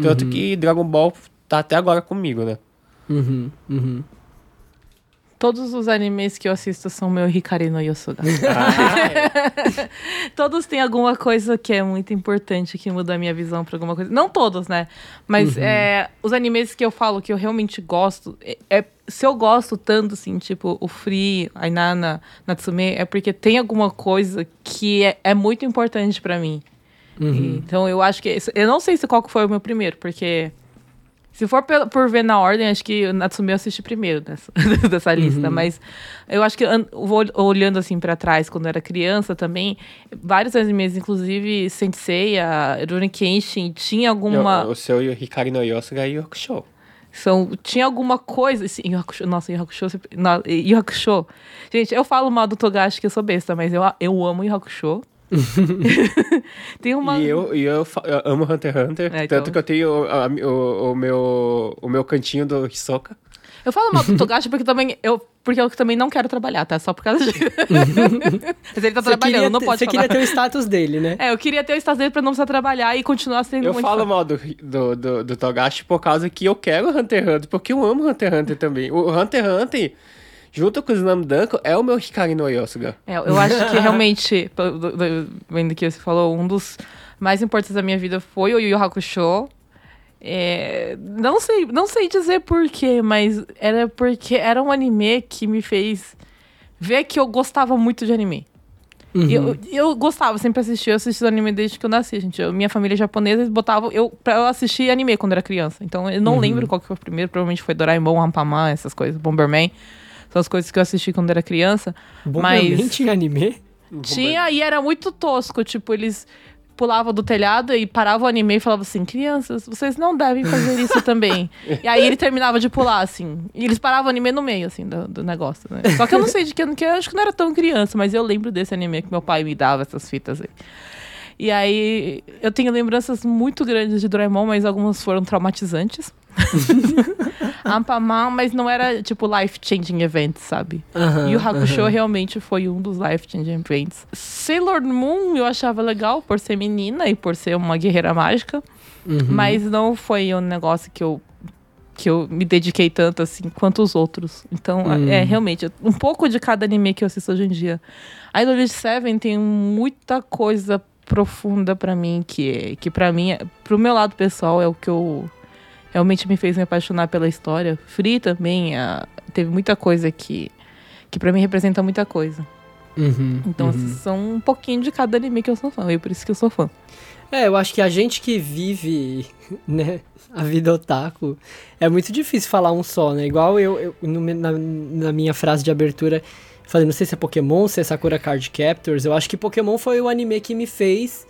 Tanto que Dragon Ball tá até agora comigo, né? Uhum, uhum. Todos os animes que eu assisto são meu Hikari no Yosuga. <laughs> todos têm alguma coisa que é muito importante, que muda a minha visão pra alguma coisa. Não todos, né? Mas é, os animes que eu falo que eu realmente gosto, é, é- se eu gosto tanto, assim, tipo, o Free, a Inana, Natsume, é porque tem alguma coisa que é, é muito importante pra mim. E- então eu acho que. Eu não sei se qual foi o meu primeiro, porque. Se for por ver na ordem, acho que o Natsume eu assisti primeiro dessa, dessa <laughs> lista. Mas eu acho que olhando assim pra trás, quando eu era criança também, vários animes, inclusive Sensei, a Rurouni Kenshin, tinha alguma. O, o seu Hikari no Yosuga Yu Hakusho. São, tinha alguma coisa. Assim, Yu Hakusho- nossa, Hakusho. Yu Hakusho. Gente, eu falo mal do Togashi que eu sou besta, mas eu, eu amo Yu Hakusho. <laughs> Tem uma. E eu, e eu, fa- eu amo Hunter x Hunter, É, então. tanto que eu tenho o, a- o, o meu, o meu cantinho do Hisoka. Eu falo mal do Togashi porque também eu, porque eu também não quero trabalhar, tá? Só por causa disso. <laughs> Mas ele tá Você trabalhando, queria não ter- pode Você falar. queria ter o status dele, né? É, eu queria ter o status dele pra não precisar trabalhar e continuar sendo Eu muito falo fã. mal do, do, do, do Togashi por causa que eu quero Hunter x Hunter, porque eu amo Hunter x Hunter também. O Hunter x Hunter, junto com o Slam Dunk, é o meu Hikari no Yosuga. É, eu acho que <laughs> realmente, vendo que você falou, um dos mais importantes da minha vida foi o Yu Yu Hakusho. É, não sei, não sei dizer porquê, mas era porque era um anime que me fez ver que eu gostava muito de anime. E eu, eu gostava, sempre assisti, eu assisti anime desde que eu nasci, gente. Eu- minha família é japonesa eles botavam eu pra eu assistir anime quando era criança. Então eu não lembro qual que foi o primeiro, provavelmente foi Doraemon, Rampamar, essas coisas, Bomberman. São as coisas que eu assisti quando era criança. Bomberman Mas- tinha anime? Tinha e era muito tosco, tipo, eles pulavam do telhado e paravam o anime e falavam assim: crianças, vocês não devem fazer isso também. <laughs> e aí ele terminava de pular, assim. E eles paravam o anime no meio, assim, do, do negócio, né? Só que eu não sei de que ano que eu acho que não era tão criança, mas eu lembro desse anime que meu pai me dava essas fitas aí. E aí eu tenho lembranças muito grandes de Doraemon, mas algumas foram traumatizantes. <laughs> Ampamar, mas não era tipo life-changing events, sabe? E o Hakusho aham. realmente foi um dos life-changing events. Sailor Moon eu achava legal por ser menina e por ser uma guerreira mágica, Uhum. mas não foi um negócio que eu que eu me dediquei tanto assim quanto os outros. Então, Hum. é realmente um pouco de cada anime que eu assisto hoje em dia. Idol Elite Seven tem muita coisa profunda pra mim que é, que para mim, é, pro meu lado pessoal é o que eu realmente me fez me apaixonar pela história. Free também, ah, teve muita coisa que que para mim representa muita coisa. Uhum, Então, uhum. são um pouquinho de cada anime que eu sou fã, e por isso que eu sou fã. É, eu acho que a gente que vive, <laughs> né, a vida otaku, é muito difícil falar um só, né? Igual eu, eu no na, na minha frase de abertura, falei, não sei se é Pokémon, se é Sakura Card Captors, eu acho que Pokémon foi o anime que me fez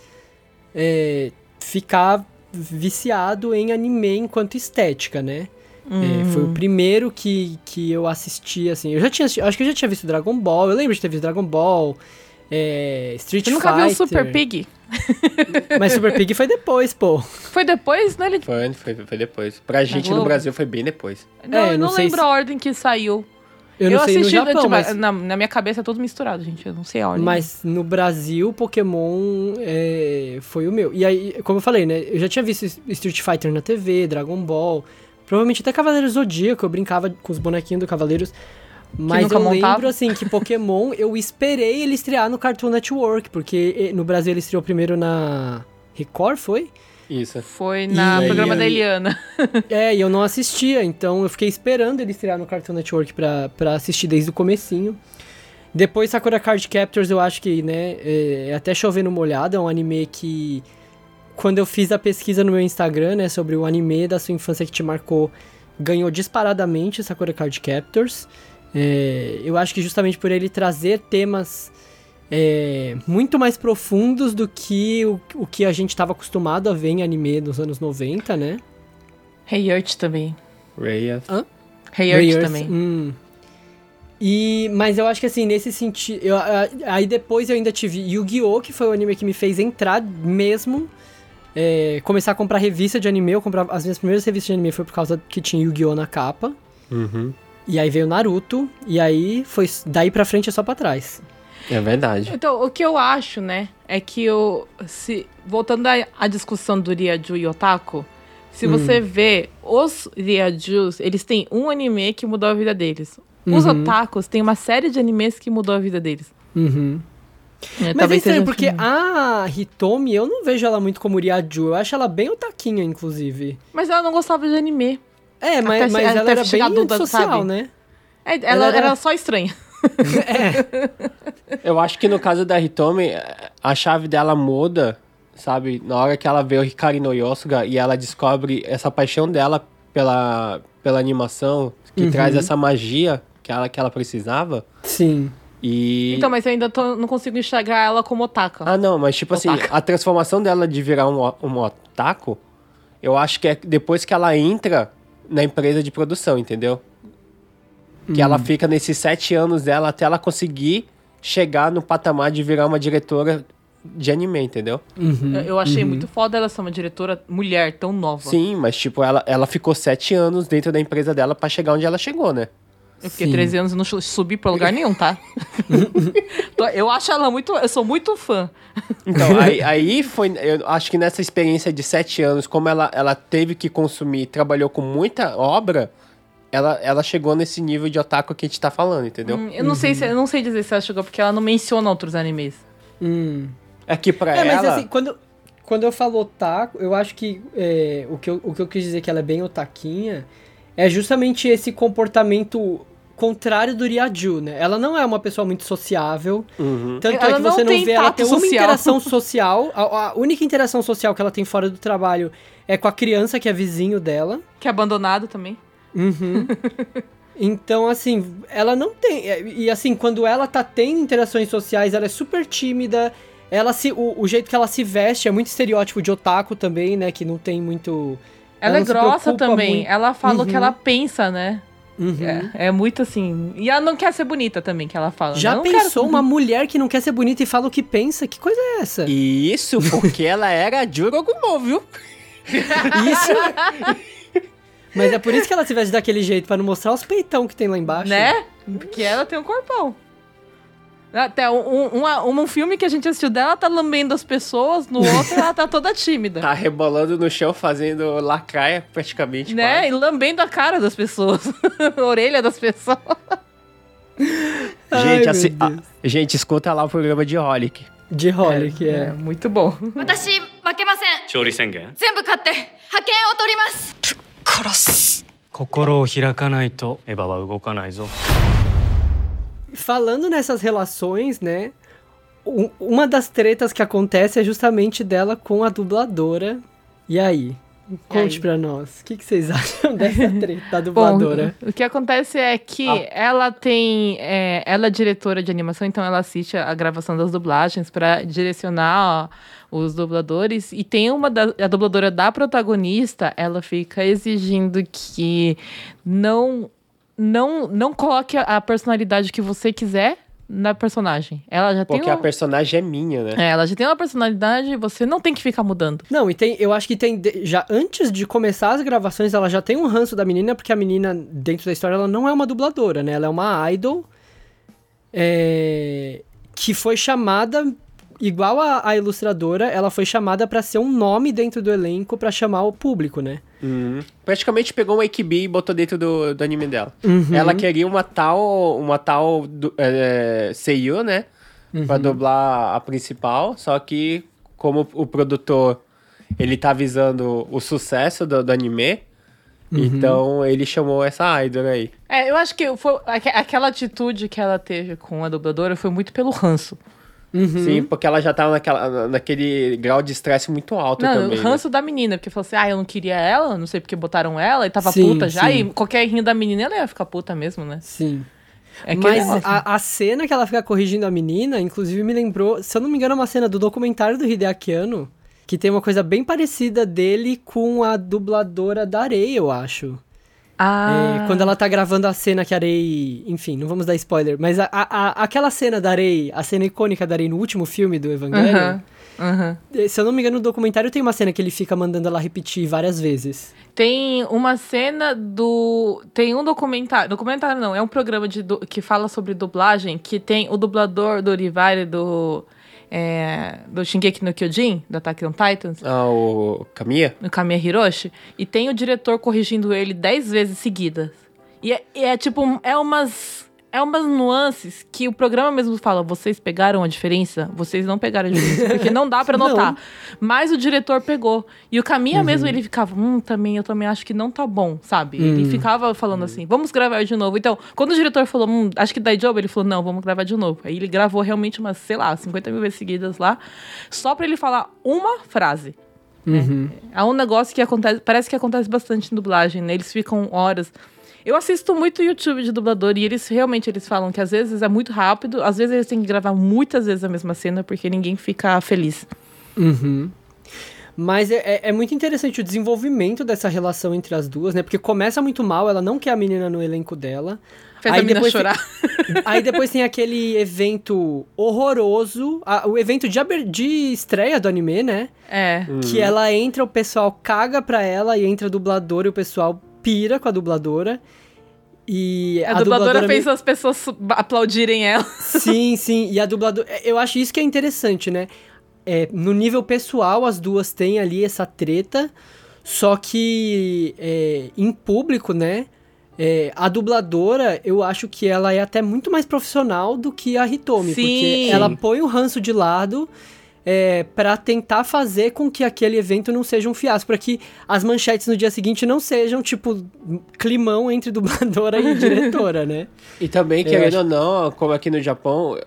é, ficar viciado em anime enquanto estética, né? É, foi o primeiro que, que eu assisti, assim. Eu já tinha acho que eu já tinha visto Dragon Ball. Eu lembro de ter visto Dragon Ball, é, Street Você nunca Fighter. viu Super Pig? <laughs> Mas Super Pig foi depois, pô. Foi depois, né? Ele... Foi, foi, foi depois. Pra gente no? Brasil foi bem depois. Não, É, eu não não, sei lembro se- a ordem que saiu. Eu no assisti, Japão, tipo, mas, na, na minha cabeça é tudo misturado, gente. Eu não sei a ordem. mas no Brasil, Pokémon é, foi o meu. E aí, como eu falei, né? Eu já tinha visto Street Fighter na TV, Dragon Ball. Provavelmente até Cavaleiros Zodíaco, eu brincava com os bonequinhos do Cavaleiros. Mas eu montava. lembro, assim, que Pokémon, <laughs> eu esperei ele estrear no Cartoon Network, porque eh, no Brasil ele estreou primeiro na Record, foi? Isso. Foi na E- programa e- da Eliana. <laughs> É, e eu não assistia, então eu fiquei esperando ele estrear no Cartoon Network pra, pra assistir desde o comecinho. Depois Sakura Card Captors eu acho que, né, é, até chovendo molhado, é um anime que quando eu fiz a pesquisa no meu Instagram, né, sobre o anime da sua infância que te marcou, ganhou disparadamente Sakura Card Captors. É, eu acho que justamente por ele trazer temas é, muito mais profundos do que o, o que a gente estava acostumado a ver em anime dos anos 90, né? Hey Earth também. Raya. Hey Earth Rare, também. hum. E, mas eu acho que assim, nesse sentido. eu- aí depois eu ainda tive Yu-Gi-Oh!, que foi o anime que me fez entrar mesmo. é, começar a comprar revista de anime. Eu comprava. As minhas primeiras revistas de anime foi por causa que tinha Yu-Gi-Oh! na capa. Uhum. E aí veio Naruto. E aí foi. Daí pra frente é só pra trás. É verdade. Então, o que eu acho, né, é que eu. Se, voltando à, discussão do Ryaju e Otaku, se Hum. você vê os Ryajus, eles têm um anime que mudou a vida deles. Os Uhum. otakus têm uma série de animes que mudou a vida deles. Uhum. É, Mas é estranho, porque a Hitomi, eu não vejo ela muito como Ryaju. Eu acho ela bem otaquinha, inclusive. Mas ela não gostava de anime. É, mas, Até- mas até ela era bem adulta, social, sabe? né? É, ela, Ela era- era só estranha. <laughs> Eu acho que no caso da Hitomi, a chave dela muda, sabe? Na hora que ela vê o Hikari no Yosuga e ela descobre essa paixão dela pela, pela animação, que Uhum. traz essa magia que ela, que ela precisava. Sim. E. Então, mas eu ainda tô- não consigo enxergar ela como otaka. Ah, não, mas tipo assim, Otaku. a transformação dela de virar um, um otaku, eu acho que é depois que ela entra na empresa de produção, entendeu? Que ela fica nesses sete anos dela até ela conseguir chegar no patamar de virar uma diretora de anime, entendeu? Uhum. Eu, eu achei muito foda ela ser uma diretora mulher tão nova. Sim, mas tipo, ela, ela ficou sete anos dentro da empresa dela pra chegar onde ela chegou, né? Eu fiquei Sim. 13 anos e não subi pra lugar nenhum, tá? <laughs> Eu acho ela muito. Eu sou muito fã. Então, aí, aí foi. Eu acho que nessa experiência de sete anos, como ela, ela teve que consumir, trabalhou com muita obra, ela, ela chegou nesse nível de otaku que a gente tá falando, entendeu? Hum, Eu não sei se eu não sei dizer se ela chegou, porque ela não menciona outros animes. Hum. É que pra É, mas ela. assim, quando, quando eu falo otaku, eu acho que, é, o que eu, o que eu quis dizer que ela é bem otaquinha é justamente esse comportamento contrário do Ryaju, né? Ela não é uma pessoa muito sociável. Uhum. Tanto Ela é que não você não tem vê ela ter uma social. interação <laughs> social. A, a única interação social que ela tem fora do trabalho é com a criança que é vizinho dela. Que é abandonado também. Uhum. então, assim, ela não tem. E assim, quando ela tá tendo interações sociais, ela é super tímida. Ela se. O, o jeito que ela se veste é muito estereótipo de otaku também, né? Que não tem muito. Ela, não é grossa também. muito. Ela fala o que Uhum. ela pensa, né? Uhum. É, é muito assim. E ela não quer ser bonita também, que ela fala. Já não pensou quero... uma mulher que não quer ser bonita e fala o que pensa? Que coisa é essa? E isso porque ela era Jurogumon, viu? Isso. <laughs> Mas é por isso que ela se veste daquele jeito, pra não mostrar os peitão que tem lá embaixo. Né? Porque ela tem um corpão. Até um, um, um filme que a gente assistiu dela tá lambendo as pessoas, no outro ela tá toda tímida. Tá <laughs> rebolando no chão, fazendo lacraia praticamente. né? E lambendo a cara das pessoas. <laughs> a orelha das pessoas. quase. Ai, Gente, meu assi- Deus. ah, gente, escuta lá o programa de Holic. De Holly, que é. muito bom. 私負けません勝利宣言全部勝って覇権を取ります 殺す心を開かないとエヴァは動かないぞ Falando nessas relações, né? u- Uma das tretas que acontece é justamente dela com a dubladora. E aí? Conte aí? pra nós. O que, que vocês <laughs> acham dessa treta da Bom, dubladora? o que acontece é que Ah. ela tem. é, ela é diretora de animação, então ela assiste a gravação das dublagens para direcionar ó, os dubladores. E tem uma da, a dubladora da protagonista, ela fica exigindo que não não não coloque a- a personalidade que você quiser na personagem. Ela já tem Porque um, a personagem é minha, né? é, ela já tem uma personalidade, você não tem que ficar mudando. Não, e tem, eu acho que tem. Já antes de começar as gravações, ela já tem um ranço da menina, porque a menina, dentro da história, ela não é uma dubladora, né? Ela é uma idol. é, que foi chamada. Igual a, a ilustradora, ela foi chamada pra ser um nome dentro do elenco pra chamar o público, né? Uhum. Praticamente pegou uma AKB e botou dentro do, do anime dela. Uhum. Ela queria uma tal, uma tal du- é, Seiyu, né? Pra Uhum. dublar a principal, só que como o produtor, ele tá visando o sucesso do, do anime, Uhum. então ele chamou essa idol aí. É, eu acho que foi, aque- aquela atitude que ela teve com a dubladora foi muito pelo ranço. Uhum. Sim, porque ela já tava naquela, naquele grau de estresse muito alto Não, também. o né? ranço da menina, porque falou assim, ah, eu não queria ela, não sei porque botaram ela, e tava Sim, puta já, sim. e qualquer rinho da menina, ela ia ficar puta mesmo, né? Sim. É Mas negócio. a, a cena que ela fica corrigindo a menina, inclusive me lembrou, se eu não me engano, é uma cena do documentário do Hideaki Anno, que tem uma coisa bem parecida dele com a dubladora da Areia, eu acho. Ah, É, quando ela tá gravando a cena que a Arei. Enfim, não vamos dar spoiler, mas a, a- aquela cena da Arei, a cena icônica da Arei no último filme do Evangelho, aham. eh, se eu não me engano, no documentário tem uma cena que ele fica mandando ela repetir várias vezes. Tem uma cena do. Tem um documentário. Documentário não, é um programa de que fala sobre dublagem que tem o dublador do Rivare do. É, do Shingeki no Kyojin, do Attack on Titans, Ah, o Kamiya? no Kamiya Hiroshi, e tem o diretor corrigindo ele dez vezes seguidas. E é, e é tipo, é umas. É umas nuances que o programa mesmo fala, vocês pegaram a diferença? Vocês não pegaram a diferença, <laughs> porque não dá pra Não. notar. Mas o diretor pegou. E o Caminha Uhum. mesmo, ele ficava, hum, também, eu também acho que não tá bom, sabe? Ele Uhum. ficava falando assim, vamos gravar de novo. Então, quando o diretor falou, hum, acho que dá job, ele falou, não, vamos gravar de novo. Aí ele gravou realmente umas, sei lá, 50 mil vezes seguidas lá, só pra ele falar uma frase. Uhum. É um negócio que acontece, parece que acontece bastante em dublagem, né? Eles ficam horas. Eu assisto muito YouTube de dublador e eles realmente eles falam que às vezes é muito rápido, às vezes eles têm que gravar muitas vezes a mesma cena porque ninguém fica feliz. Uhum. Mas é, é- é muito interessante o desenvolvimento dessa relação entre as duas, né? Porque começa muito mal, ela não quer a menina no elenco dela. Fez Aí a menina depois tem- chorar. <laughs> Aí depois tem aquele evento horroroso, a- o evento de, aber- de estreia do anime, né? É. Que ela entra, o pessoal caga pra ela e entra a dubladora e o pessoal pira com a dubladora. E A, dubladora, me- fez as pessoas aplaudirem ela. <laughs> Sim, sim. E a dubladora. Eu acho isso que é interessante, né? É, no nível pessoal, as duas têm ali essa treta. Só que é, em público, né? é, a dubladora, eu acho que ela é até muito mais profissional do que a Hitomi. Sim. Porque ela põe o ranço de lado. É, para tentar fazer com que aquele evento não seja um fiasco, para que as manchetes no dia seguinte não sejam, tipo, climão entre <laughs> dubladora e diretora, né? E também, querendo acho- ou não, como aqui no Japão,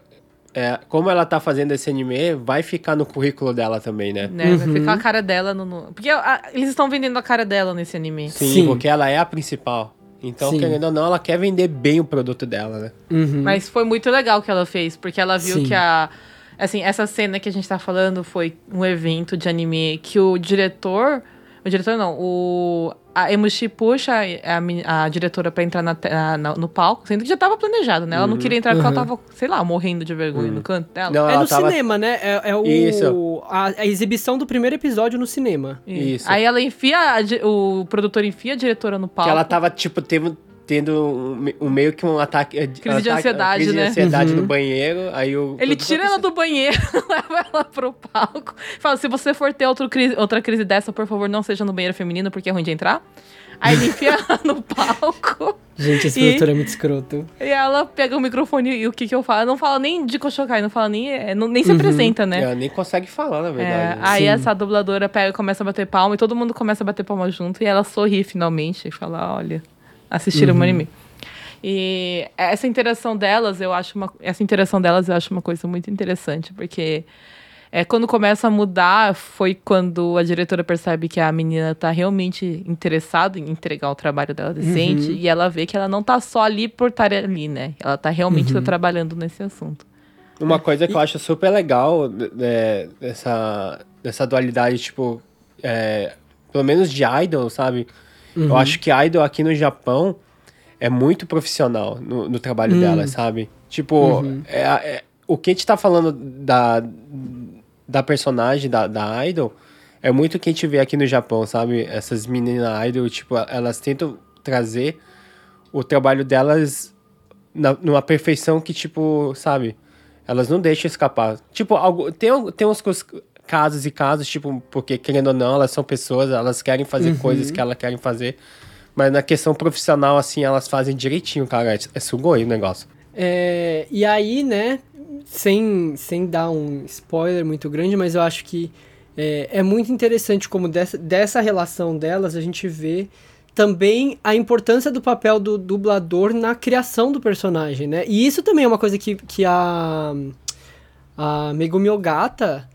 é, como ela tá fazendo esse anime, vai ficar no currículo dela também, né? Né? Vai Uhum. ficar a cara dela no. no- Porque a- eles estão vendendo a cara dela nesse anime. Sim, Sim. porque ela é a principal. Então, Sim. querendo ou não, ela quer vender bem o produto dela, né? Uhum. Mas foi muito legal o que ela fez, porque ela viu Sim. que a. Assim, essa cena que a gente tá falando foi um evento de anime que o diretor. O diretor não, o. A Emushi puxa a, a diretora pra entrar na, na- no palco, sendo que já tava planejado, né? Ela não queria entrar porque ela tava, sei lá, morrendo de vergonha no canto dela. Não, É no tava... cinema, né? É, é o, Isso. A, a exibição do primeiro episódio no cinema. Isso. Aí ela enfia, a o produtor enfia a diretora no palco. Que ela tava, tipo, teve, tendo um, um meio que um ataque... Crise de ataque- ansiedade, crise né? de ansiedade Uhum. no banheiro, aí o... Ele tira ela do banheiro, <laughs> leva ela pro palco. Fala, se você for ter outro crise- outra crise dessa, por favor, não seja no banheiro feminino, porque é ruim de entrar. Aí ele enfia ela no <laughs> palco. Gente, esse produtor é muito escroto. E ela pega o microfone e o que que eu falo? Não fala nem de Koshokai, não fala nem... é, não- nem se apresenta, né? Ela nem consegue falar, na É, verdade. né? aí Sim. essa dubladora pega e começa a bater palma e todo mundo começa a bater palma junto e ela sorri finalmente e fala, olha, assistiram o anime. E essa interação delas, eu acho uma essa interação delas eu acho uma coisa muito interessante, porque é, quando começa a mudar foi quando a diretora percebe que a menina tá realmente interessada em entregar o trabalho dela decente e ela vê que ela não tá só ali por estar ali, né? Ela tá realmente tá trabalhando nesse assunto. Uma coisa que eu acho super legal é, dessa, dessa dualidade, tipo, é, pelo menos de idol, sabe? Eu acho que idol aqui no Japão é muito profissional no, no trabalho dela, sabe? Tipo, é, é- o que a gente tá falando da, da personagem, da, da idol, é muito o que a gente vê aqui no Japão, sabe? Essas meninas idol, tipo, elas tentam trazer o trabalho delas na, numa perfeição que, tipo, sabe? Elas não deixam escapar. Tipo, algo, tem, tem uns casos e casos, tipo, porque querendo ou não, elas são pessoas, elas querem fazer coisas que elas querem fazer. Mas na questão profissional, assim, elas fazem direitinho, cara. É, é sugoi o negócio. É, e aí, né, sem, sem dar um spoiler muito grande, mas eu acho que é, é muito interessante como dessa, dessa relação delas a gente vê também a importância do papel do dublador na criação do personagem, né? E isso também é uma coisa que, que a, a Megumi Ogata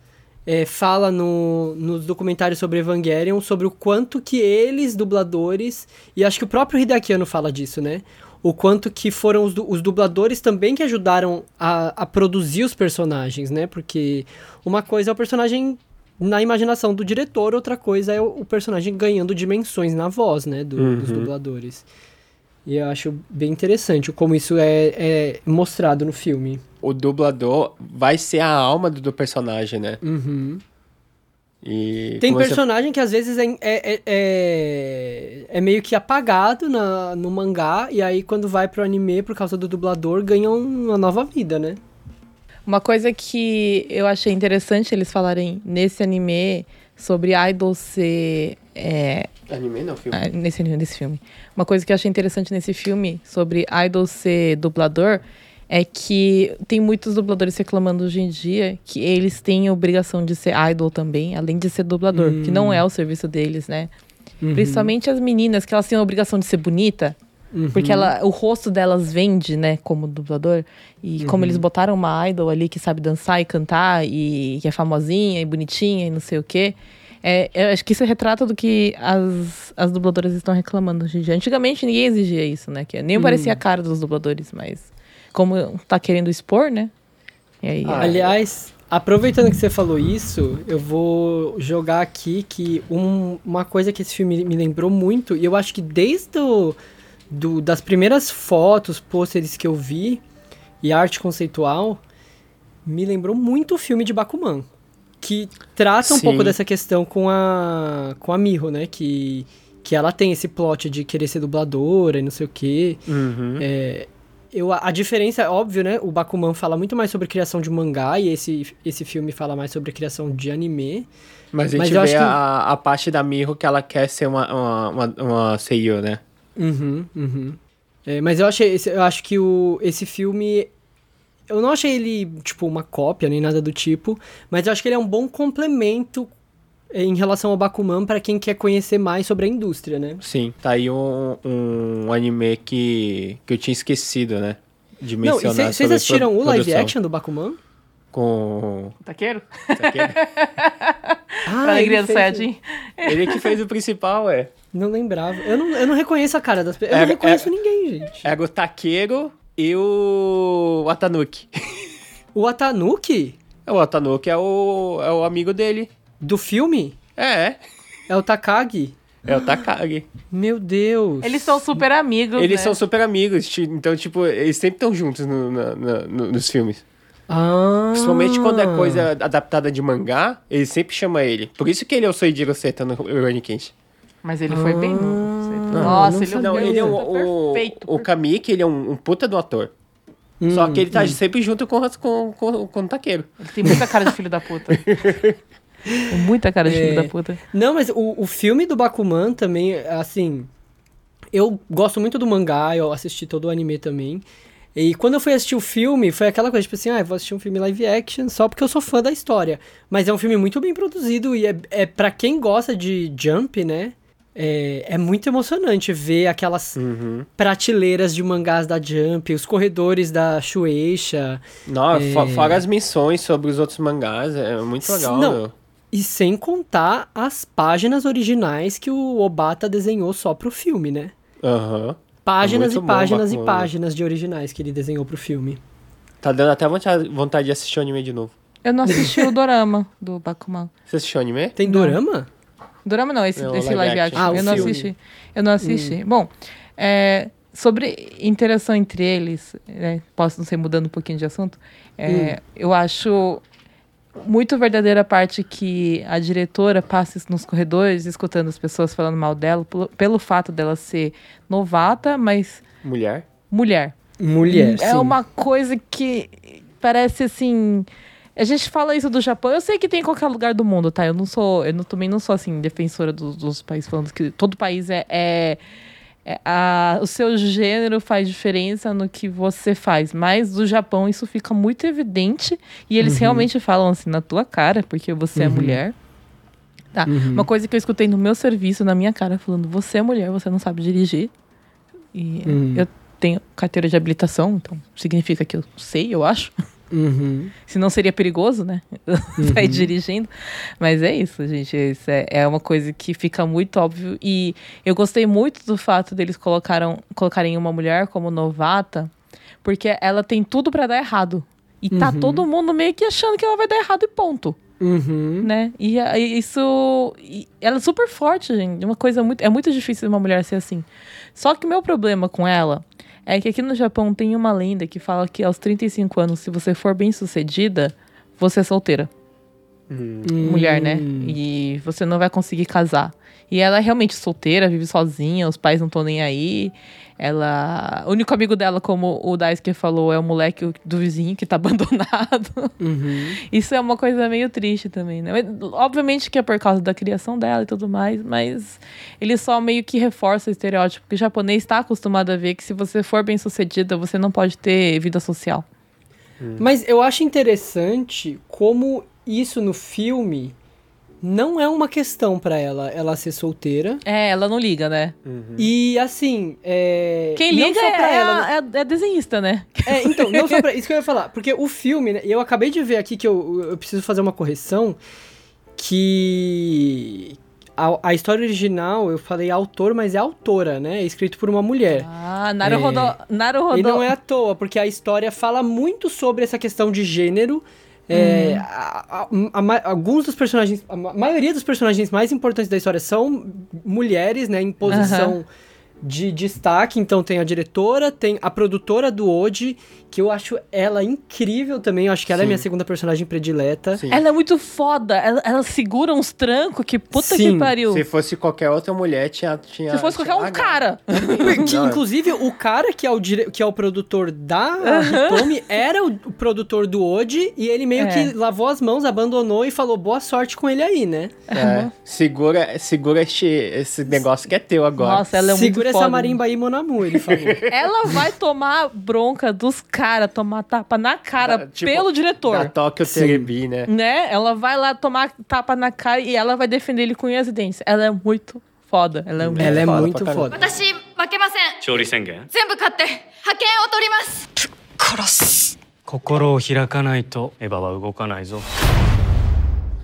é, fala no, nos documentários sobre Evangelion, sobre o quanto que eles, dubladores, e acho que o próprio Hideaki Anno fala disso, né? O quanto que foram os, os dubladores também que ajudaram a, a produzir os personagens, né? Porque uma coisa é o personagem na imaginação do diretor, outra coisa é o, o personagem ganhando dimensões na voz, né? do- Dos dubladores. E eu acho bem interessante como isso é, é mostrado no filme. O dublador vai ser a alma do, do personagem, né? Uhum. E Tem como você- personagem que às vezes é, é, é, é- é meio que apagado na, no mangá, e aí quando vai pro anime, por causa do dublador, ganha uma nova vida, né? Uma coisa que eu achei interessante eles falarem nesse anime sobre idol ser. É, Anime não, filme. ah, nesse nesse filme. Uma coisa que eu achei interessante nesse filme sobre idol ser dublador é que tem muitos dubladores reclamando hoje em dia que eles têm a obrigação de ser idol também, além de ser dublador, que não é o serviço deles, né? Principalmente as meninas, que elas têm a obrigação de ser bonita, porque ela, o rosto delas vende, né, como dublador. E como eles botaram uma idol ali que sabe dançar e cantar, e que é famosinha e bonitinha e não sei o quê. É, eu acho que isso retrata do que as, as dubladoras estão reclamando hoje em dia. Antigamente ninguém exigia isso, né? Que nem parecia a cara dos dubladores, mas como tá querendo expor, né? Aí, Ah, Aliás, aproveitando que você falou isso, eu vou jogar aqui que um- uma coisa que esse filme me lembrou muito, e eu acho que desde o, do, das primeiras fotos, pôsteres que eu vi, e arte conceitual, me lembrou muito o filme de Bakuman. Que trata um Sim. pouco dessa questão com a, com a Miho, né? Que, que ela tem esse plot de querer ser dubladora e não sei o quê. Uhum. É, eu, a diferença é óbvio, né? O Bakuman fala muito mais sobre criação de mangá e esse, esse filme fala mais sobre criação de anime. Mas a Mas gente eu vê que- a, a parte da Miho que ela quer ser uma, uma, uma, uma seiyuu, né? Uhum, uhum. É, mas eu, achei, eu acho que o, esse filme eu não achei ele, tipo, uma cópia nem nada do tipo, mas eu acho que ele é um bom complemento em relação ao Bakuman pra quem quer conhecer mais sobre a indústria, né? Sim, tá aí um, um anime que, que eu tinha esquecido, né? De Não, e mencionar cê- vocês assistiram o live action do Bakuman? Com... Taqueiro? Taqueiro? <laughs> Ah, pra alegria ele do Sayajin. <laughs> Ele que fez o principal, é. Não lembrava. Eu não, eu não reconheço a cara das pessoas. Eu É- não reconheço é- ninguém, gente. Era o Taqueiro e o Watanuki. O Atanuki O Watanuki é o, é o amigo dele. do filme É, é o Takagi. é o Takagi. Meu Deus. Eles são super amigos, Eles né? são super amigos, então, tipo, eles sempre estão juntos no- na- no- nos filmes. Ah. Principalmente quando é coisa adaptada de mangá, ele sempre chama ele. Por isso que ele é o Soijiro Seta no Rurouni Kenshin. Mas ele foi bem no... Não, Nossa, não ele, sabia. Não, ele é o, tá o, perfeito. o Kamiki, ele é um, um puta do ator. Hum, Só que ele tá sempre junto com, com, com, com o Taqueiro. Ele tem muita cara de filho da puta. <laughs> Tem muita cara de É. filho da puta. Não, mas o, o filme do Bakuman também, assim. Eu gosto muito do mangá, eu assisti todo o anime também. E quando eu fui assistir o filme, foi aquela coisa, tipo assim, ah, eu vou assistir um filme live action só porque eu sou fã da história. Mas é um filme muito bem produzido e é, é para quem gosta de Jump, né? É, é muito emocionante ver aquelas Uhum. prateleiras de mangás da Jump, os corredores da Shueisha. Não, É. fo- fora as missões sobre os outros mangás, é muito legal. Não. meu. E sem contar as páginas originais que o Obata desenhou só pro filme, né? Aham. Páginas muito e bom, páginas e Bakuman. páginas de originais que ele desenhou pro filme. Tá dando até vontade, de assistir o anime de novo. Eu não assisti o Dorama do Bakuman. Você assistiu o anime? Tem dorama? Dorama não, esse, Não, esse live live action. action. Ah, eu não filme. assisti. Eu não assisti. Bom, é, sobre interação entre eles, né, posso não sei, mudando um pouquinho de assunto, é, eu acho muito verdadeira a parte que a diretora passa nos corredores, escutando as pessoas falando mal dela, pelo, pelo fato dela ser novata, mas Mulher? mulher. Mulher, É sim. uma coisa que parece assim. A gente fala isso do Japão, eu sei que tem em qualquer lugar do mundo, tá? Eu não sou, eu não, também não sou assim, defensora dos, dos países falando que todo país é. é- é a, o seu gênero faz diferença no que você faz. Mas do Japão isso fica muito evidente. E eles realmente falam assim na tua cara, porque você é mulher. Tá. Uma coisa que eu escutei no meu serviço, na minha cara, falando: você é mulher, você não sabe dirigir. E Hum. eu tenho carteira de habilitação, então significa que eu sei, eu acho. Uhum. Senão seria perigoso, né? <laughs> Sair dirigindo. Mas é isso, gente. Isso é, é uma coisa que fica muito óbvio. E eu gostei muito do fato deles colocaram, colocarem uma mulher como novata, porque ela tem tudo pra dar errado. E tá todo mundo meio que achando que ela vai dar errado e ponto Uhum. né? E e isso. e ela é super forte, gente. Uma coisa muito. É muito difícil uma mulher ser assim. Só que o meu problema com ela é que aqui no Japão tem uma lenda que fala que aos 35 anos, se você for bem sucedida, você é solteira. Mulher, né? E você não vai conseguir casar. E ela é realmente solteira, vive sozinha, os pais não estão nem aí. Ela. O único amigo dela, como o Daisuke falou, é o moleque do vizinho que tá <laughs> abandonado. Uhum. Isso é uma coisa meio triste também, né? Obviamente que é por causa da criação dela e tudo mais, mas ele só meio que reforça o estereótipo que o japonês está acostumado a ver que se você for bem sucedida, você não pode ter vida social. Mas eu acho interessante como isso no filme não é uma questão pra ela, ela ser solteira. É, ela não liga, né? E assim, é. Quem não liga só pra é, ela, a- é, é desenhista, né? É, então, não só pra. <laughs> Isso que eu ia falar. Porque o filme, né, eu acabei de ver aqui que eu, eu preciso fazer uma correção. Que. A, a história original, eu falei autor, mas é autora, né? É escrito por uma mulher. Ah, Naruhodo. Naruhodo. E não é à toa, porque a história fala muito sobre essa questão de gênero. É, a- a- a ma- alguns dos personagens, a ma- maioria dos personagens mais importantes da história são mulheres, né, em posição de destaque. Então tem a diretora, tem a produtora do Oji, que eu acho ela incrível também. Eu acho que ela é Sim. minha segunda personagem predileta. Sim. Ela é muito foda. Ela, ela segura uns trancos que puta Sim, que pariu. Se fosse qualquer outra mulher, tinha. tinha Se fosse qualquer tinha um cara. <laughs> <laughs> Que, inclusive, o cara que é o, dire... que é o produtor da Hitomi era o o produtor do Oji e ele meio É. que lavou as mãos, abandonou e falou boa sorte com ele aí, né? É, segura segura este, esse negócio que é teu agora. Nossa, ela é Segura muito Segura foda. essa marimba aí, mon amour, ele falou. <laughs> Ela vai tomar bronca dos caras, cara tomar tapa na cara da, tipo, pelo diretor. Da Tóquio Cerebi, né? Né? Ela vai lá tomar tapa na cara e ela vai defender ele com unhas e dentes. Ela é muito foda. Ela é muito ela foda. É muito foda.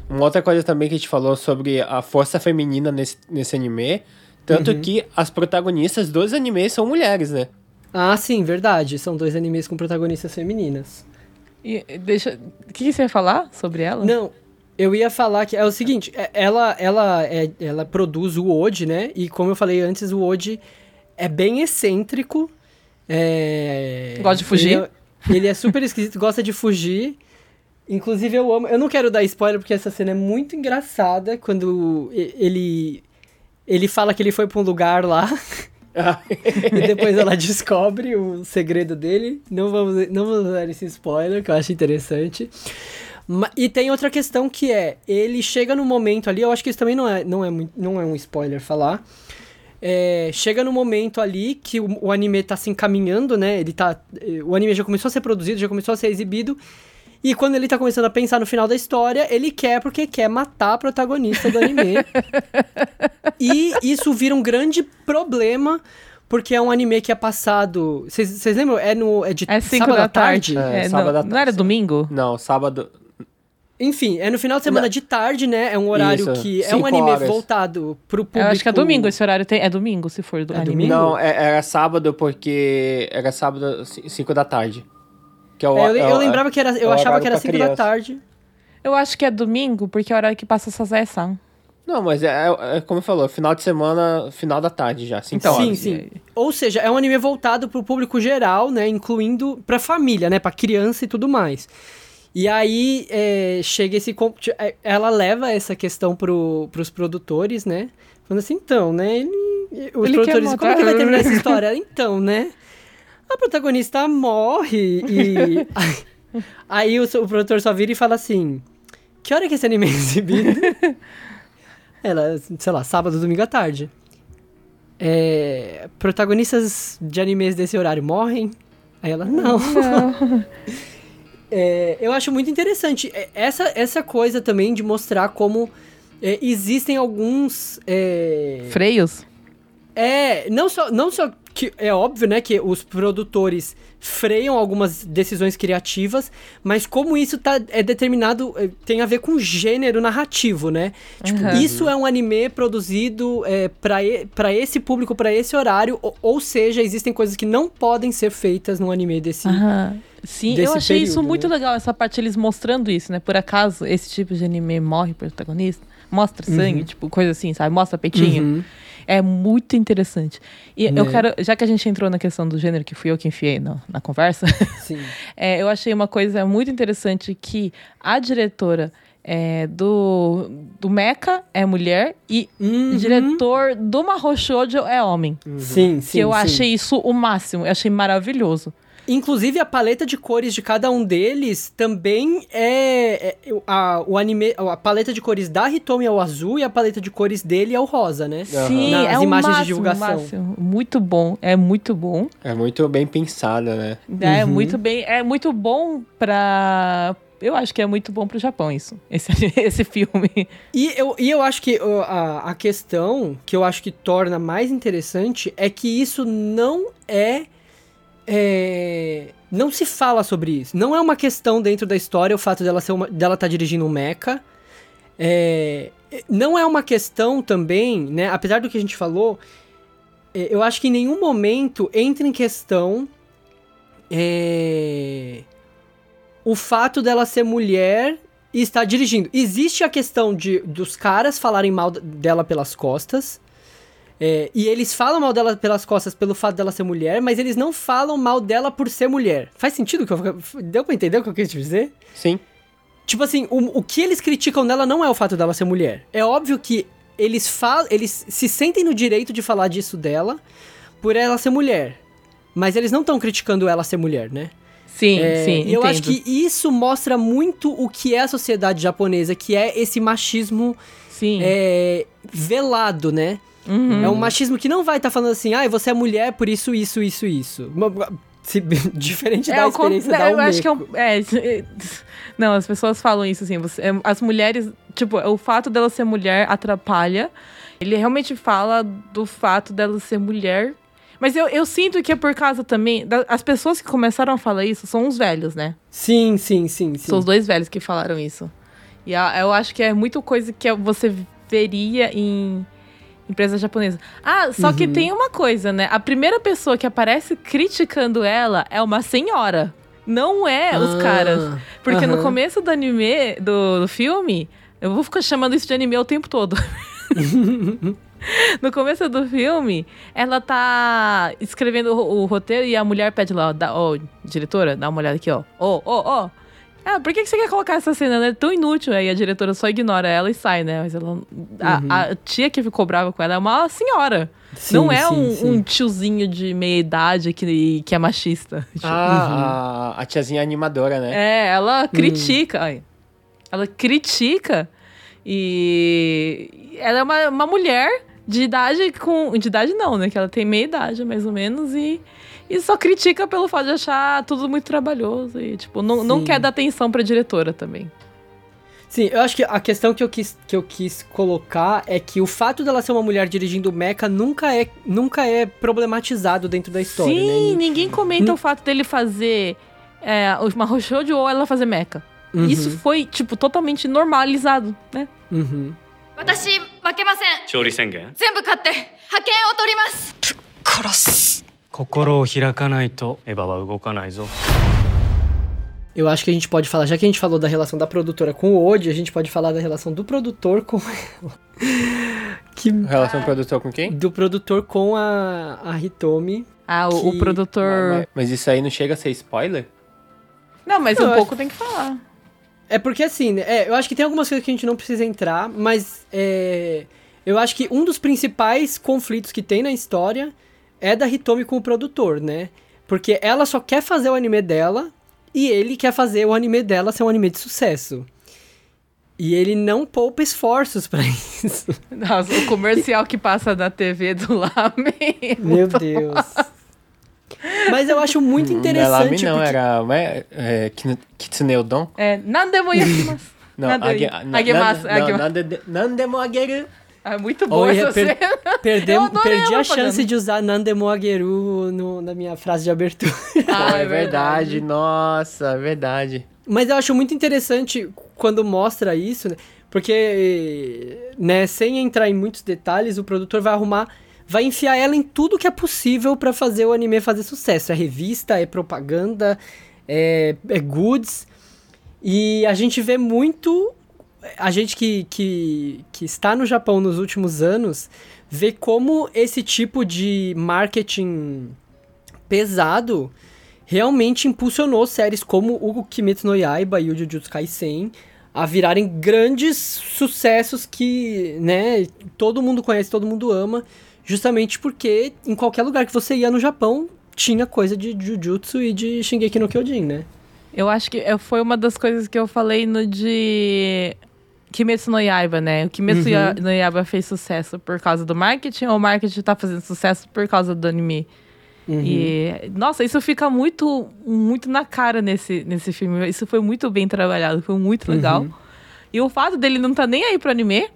Uma outra coisa também que a gente falou sobre a força feminina nesse, nesse anime, tanto uhum. que as protagonistas dos animes são mulheres, né? Ah, sim, verdade. São dois animes com protagonistas femininas. E, deixa... O que, que você ia falar sobre ela? Não, eu ia falar que é o seguinte, é- ela ela é, ela produz o Ode, né? E como eu falei antes, o Ode é bem excêntrico. É... Gosta de fugir? Ele é, ele é super esquisito, <laughs> gosta de fugir. Inclusive eu amo, eu não quero dar spoiler porque essa cena é muito engraçada quando ele ele fala que ele foi pra um lugar lá <laughs> <laughs> e depois ela descobre o segredo dele. Não vamos, não vamos dar esse spoiler, que eu acho interessante. E tem outra questão que é, ele chega no momento ali, eu acho que isso também não é, não é, não é um spoiler falar. É, chega no momento ali que o, o anime tá se encaminhando, né? Ele tá. eh, O anime já começou a ser produzido, já começou a ser exibido. E quando ele tá começando a pensar no final da história, ele quer porque quer matar a protagonista do anime. <laughs> e isso vira um grande problema, porque é um anime que é passado. Vocês lembram? É, no, é de É 5 sábado à tarde? tarde. É, É, sábado não, à não era tarde. domingo? Não, sábado. Enfim, é no final de semana de tarde, né? É um horário Isso, que é um anime horas. voltado pro público. Eu acho que é domingo esse horário. Tem... É domingo, se for do É anime. domingo? Não, é- era sábado porque era sábado 5 da tarde. Que é o, É, eu, é eu lembrava que era. Eu é achava que era pra 5 da tarde. Eu acho que é domingo, porque é o horário que passa Sazae-san. Não, mas é, é- é como falou, final de semana, final da tarde já, 5 Então, sim, sim. Ou seja, é um anime voltado pro público geral, né? Incluindo pra família, né? Pra criança e tudo mais. E aí é, chega esse. é, Ela leva essa questão pro, pros produtores, né? Falando assim, então, né? Ele, os Ele produtores como é que vai terminar essa história? Então, né? A protagonista morre e. <laughs> aí, o, o produtor só vira e fala assim: Que hora que esse anime é exibido? <laughs> Ela, sei lá, sábado, domingo à tarde. É, protagonistas de animes desse horário morrem? Aí ela, não. <laughs> É, eu acho muito interessante é, essa, essa coisa também de mostrar como é, existem alguns. É, Freios? É, não só, não só que é óbvio, né, que os produtores freiam algumas decisões criativas, mas como isso tá, é determinado, é, tem a ver com gênero narrativo, né? Tipo, Uhum. isso é um anime produzido é, para e- pra esse público, pra esse horário, ou, ou seja, existem coisas que não podem ser feitas num anime desse. Aham. Sim, eu achei isso período, muito né? legal, essa parte eles mostrando isso, né? Por acaso, esse tipo de anime morre o protagonista, mostra sangue, tipo, coisa assim, sabe? Mostra peitinho. Uhum. É muito interessante. E eu Né? quero, já que a gente entrou na questão do gênero, que fui eu que enfiei no- na conversa, <laughs> Sim. é, eu achei uma coisa muito interessante que a diretora é, do, do Mecha é mulher e Uhum. o diretor do Mahou Shoujo é homem. Sim, sim. que eu sim. achei isso o máximo, eu achei maravilhoso. Inclusive, a paleta de cores de cada um deles também é. é- a, o anime, a paleta de cores da Hitomi é o azul e a paleta de cores dele é o rosa, né? Sim, Nas é o imagens de máximo, divulgação. máximo. Muito bom, é muito bom. É muito bem pensada, né? É Uhum. muito bem, é muito bom pra. Eu acho que é muito bom pro Japão isso, <laughs> esse, esse filme. E eu, e eu acho que a, a questão que eu acho que torna mais interessante é que isso não é. É, não se fala sobre isso. Não é uma questão dentro da história o fato dela ser uma, dela estar dirigindo um mecha. É, não é uma questão também, né? Apesar do que a gente falou, é, eu acho que em nenhum momento entra em questão é, o fato dela ser mulher e estar dirigindo. Existe a questão de dos caras falarem mal dela pelas costas. É, e eles falam mal dela pelas costas pelo fato dela ser mulher, mas eles não falam mal dela por ser mulher. Faz sentido que eu. Deu pra entender o que eu quis dizer? Sim. Tipo assim, o, o que eles criticam nela não é o fato dela ser mulher. É óbvio que eles falam. Eles se sentem no direito de falar disso dela por ela ser mulher. Mas eles não estão criticando ela ser mulher, né? Sim, É, sim. e eu acho que isso mostra muito o que é a sociedade japonesa, que é esse machismo Sim. é, velado, né? É um machismo que não vai estar falando assim, ah, você é mulher, por isso, isso, isso, isso. Se- <laughs> diferente da o con- experiência da eu acho que é um. É, é, não, as pessoas falam isso assim. você- é, as mulheres. Tipo, o fato dela ser mulher atrapalha. Ele realmente fala do fato dela ser mulher. Mas eu, eu sinto que é por causa também. da- as pessoas que começaram a falar isso são os velhos, né? Sim, sim, sim, sim. São os dois velhos que falaram isso. E a- eu acho que é muito coisa que você veria em empresa japonesa. Ah, só que Uhum. tem uma coisa, né? A primeira pessoa que aparece criticando ela é uma senhora. Não é os Ah, caras. Porque no aham. começo do anime, do, do filme, eu vou ficar chamando isso de anime o tempo todo. <laughs> no começo do filme, ela tá escrevendo o, o roteiro e a mulher pede lá, ó, dá- ó, diretora, dá uma olhada aqui, ó. Ó, ó, ó. Ah, por que, que você quer colocar essa cena? Ela é tão inútil. Aí a diretora só ignora ela e sai, né? Mas ela. A, Uhum. a tia que ficou brava com ela é uma senhora. Sim, não é sim, um, sim. um tiozinho de meia idade que, que é machista. <laughs> Ah, a, a tiazinha animadora, né? é, ela critica. ai, ela critica e ela é uma, uma mulher de idade com. De idade não, né? Que ela tem meia idade, mais ou menos, e, e só critica pelo fato de achar tudo muito trabalhoso. E, tipo, não, não Sim. quer dar atenção pra diretora também. Sim, eu acho que a questão que eu quis, que eu quis colocar é que o fato dela ser uma mulher dirigindo mecha nunca é, nunca é problematizado dentro da história, Sim, né? ninguém comenta o fato dele fazer é, uma Roshoujo ou ela fazer mecha. Uhum, Isso foi, tipo, totalmente normalizado, né? uhum. 私負けません勝利宣言全部勝って派遣を取ります殺す心を開かないとエヴァは動かないぞ Eu acho que a gente pode falar, já que a gente falou da relação da produtora com o Odi, a gente pode falar da relação do produtor com ela. <laughs> que, Relação produtor com quem? do produtor com a, a Hitomi. Ah, o, o Que- produtor. Mas, mas isso aí não chega a ser spoiler? Não, mas Não, um eu pouco tem que falar. É porque assim, né, é, eu acho que tem algumas coisas que a gente não precisa entrar, mas é, eu acho que um dos principais conflitos que tem na história é da Hitomi com o produtor, né? Porque ela só quer fazer o anime dela e ele quer fazer o anime dela ser um anime de sucesso. E ele não poupa esforços <laughs> pra isso. Nossa, o comercial que passa na TV do Lamen. Meu Deus. Mas eu acho muito Não Lame, interessante. não, porque- era é, é, Kin- Kitsune Udon? É, nandemo yakimasu. <laughs> Não, não, Nandemo ageru. É muito boa Olha, essa per- cena. Perdi a chance de usar Nandemo Ageru no- na minha frase de abertura. <laughs> Ah, é verdade, nossa, é verdade. Mas eu acho muito interessante quando mostra isso, né? Porque, né, sem entrar em muitos detalhes, o produtor vai arrumar, vai enfiar ela em tudo que é possível pra fazer o anime fazer sucesso. É revista, é propaganda, é, é goods. E a gente vê muito. A gente que, que, que está no Japão nos últimos anos vê como esse tipo de marketing pesado realmente impulsionou séries como o Kimetsu no Yaiba e o Jujutsu Kaisen a virarem grandes sucessos que, né, todo mundo conhece, todo mundo ama, justamente porque em qualquer lugar que você ia no Japão tinha coisa de Jujutsu e de Shingeki no Kyojin, né? Eu acho que foi uma das coisas que eu falei no de Kimetsu no Yaiba, né? O Kimetsu Uhum. No Yaiba fez sucesso por causa do marketing ou o marketing tá fazendo sucesso por causa do anime? Uhum. E, nossa, isso fica muito, muito na cara nesse, nesse filme. Isso foi muito bem trabalhado, foi muito legal. Uhum. E o fato dele não tá nem aí pro anime,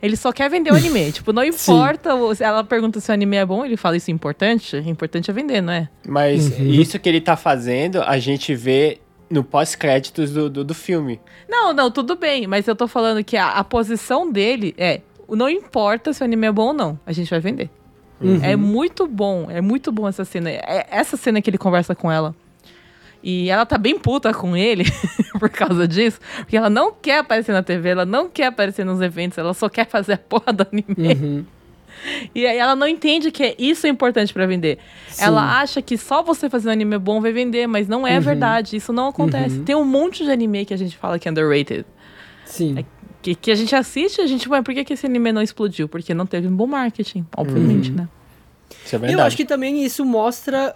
ele só quer vender o anime. <laughs> tipo, não importa, se ela pergunta se o anime é bom, ele fala isso é importante. O importante é vender, não é? Mas Uhum. isso que ele tá fazendo, a gente vê no pós-créditos do, do, do filme. Não, não, tudo bem, mas eu tô falando que a, a posição dele é: não importa se o anime é bom ou não, a gente vai vender. Uhum. É muito bom, é muito bom essa cena. É essa cena que ele conversa com ela. E ela tá bem puta com ele <laughs> por causa disso, porque ela não quer aparecer na TV, ela não quer aparecer nos eventos, ela só quer fazer a porra do anime. Uhum. E aí ela não entende que isso é importante pra vender. Sim. Ela acha que só você fazer um anime bom vai vender, mas não é Uhum. verdade. Isso não acontece. Uhum. Tem um monte de anime que a gente fala que é underrated. Sim. Que, que a gente assiste e a gente, ué, por que, que esse anime não explodiu? Porque não teve um bom marketing, obviamente, né? Isso é E verdade. eu acho que também isso mostra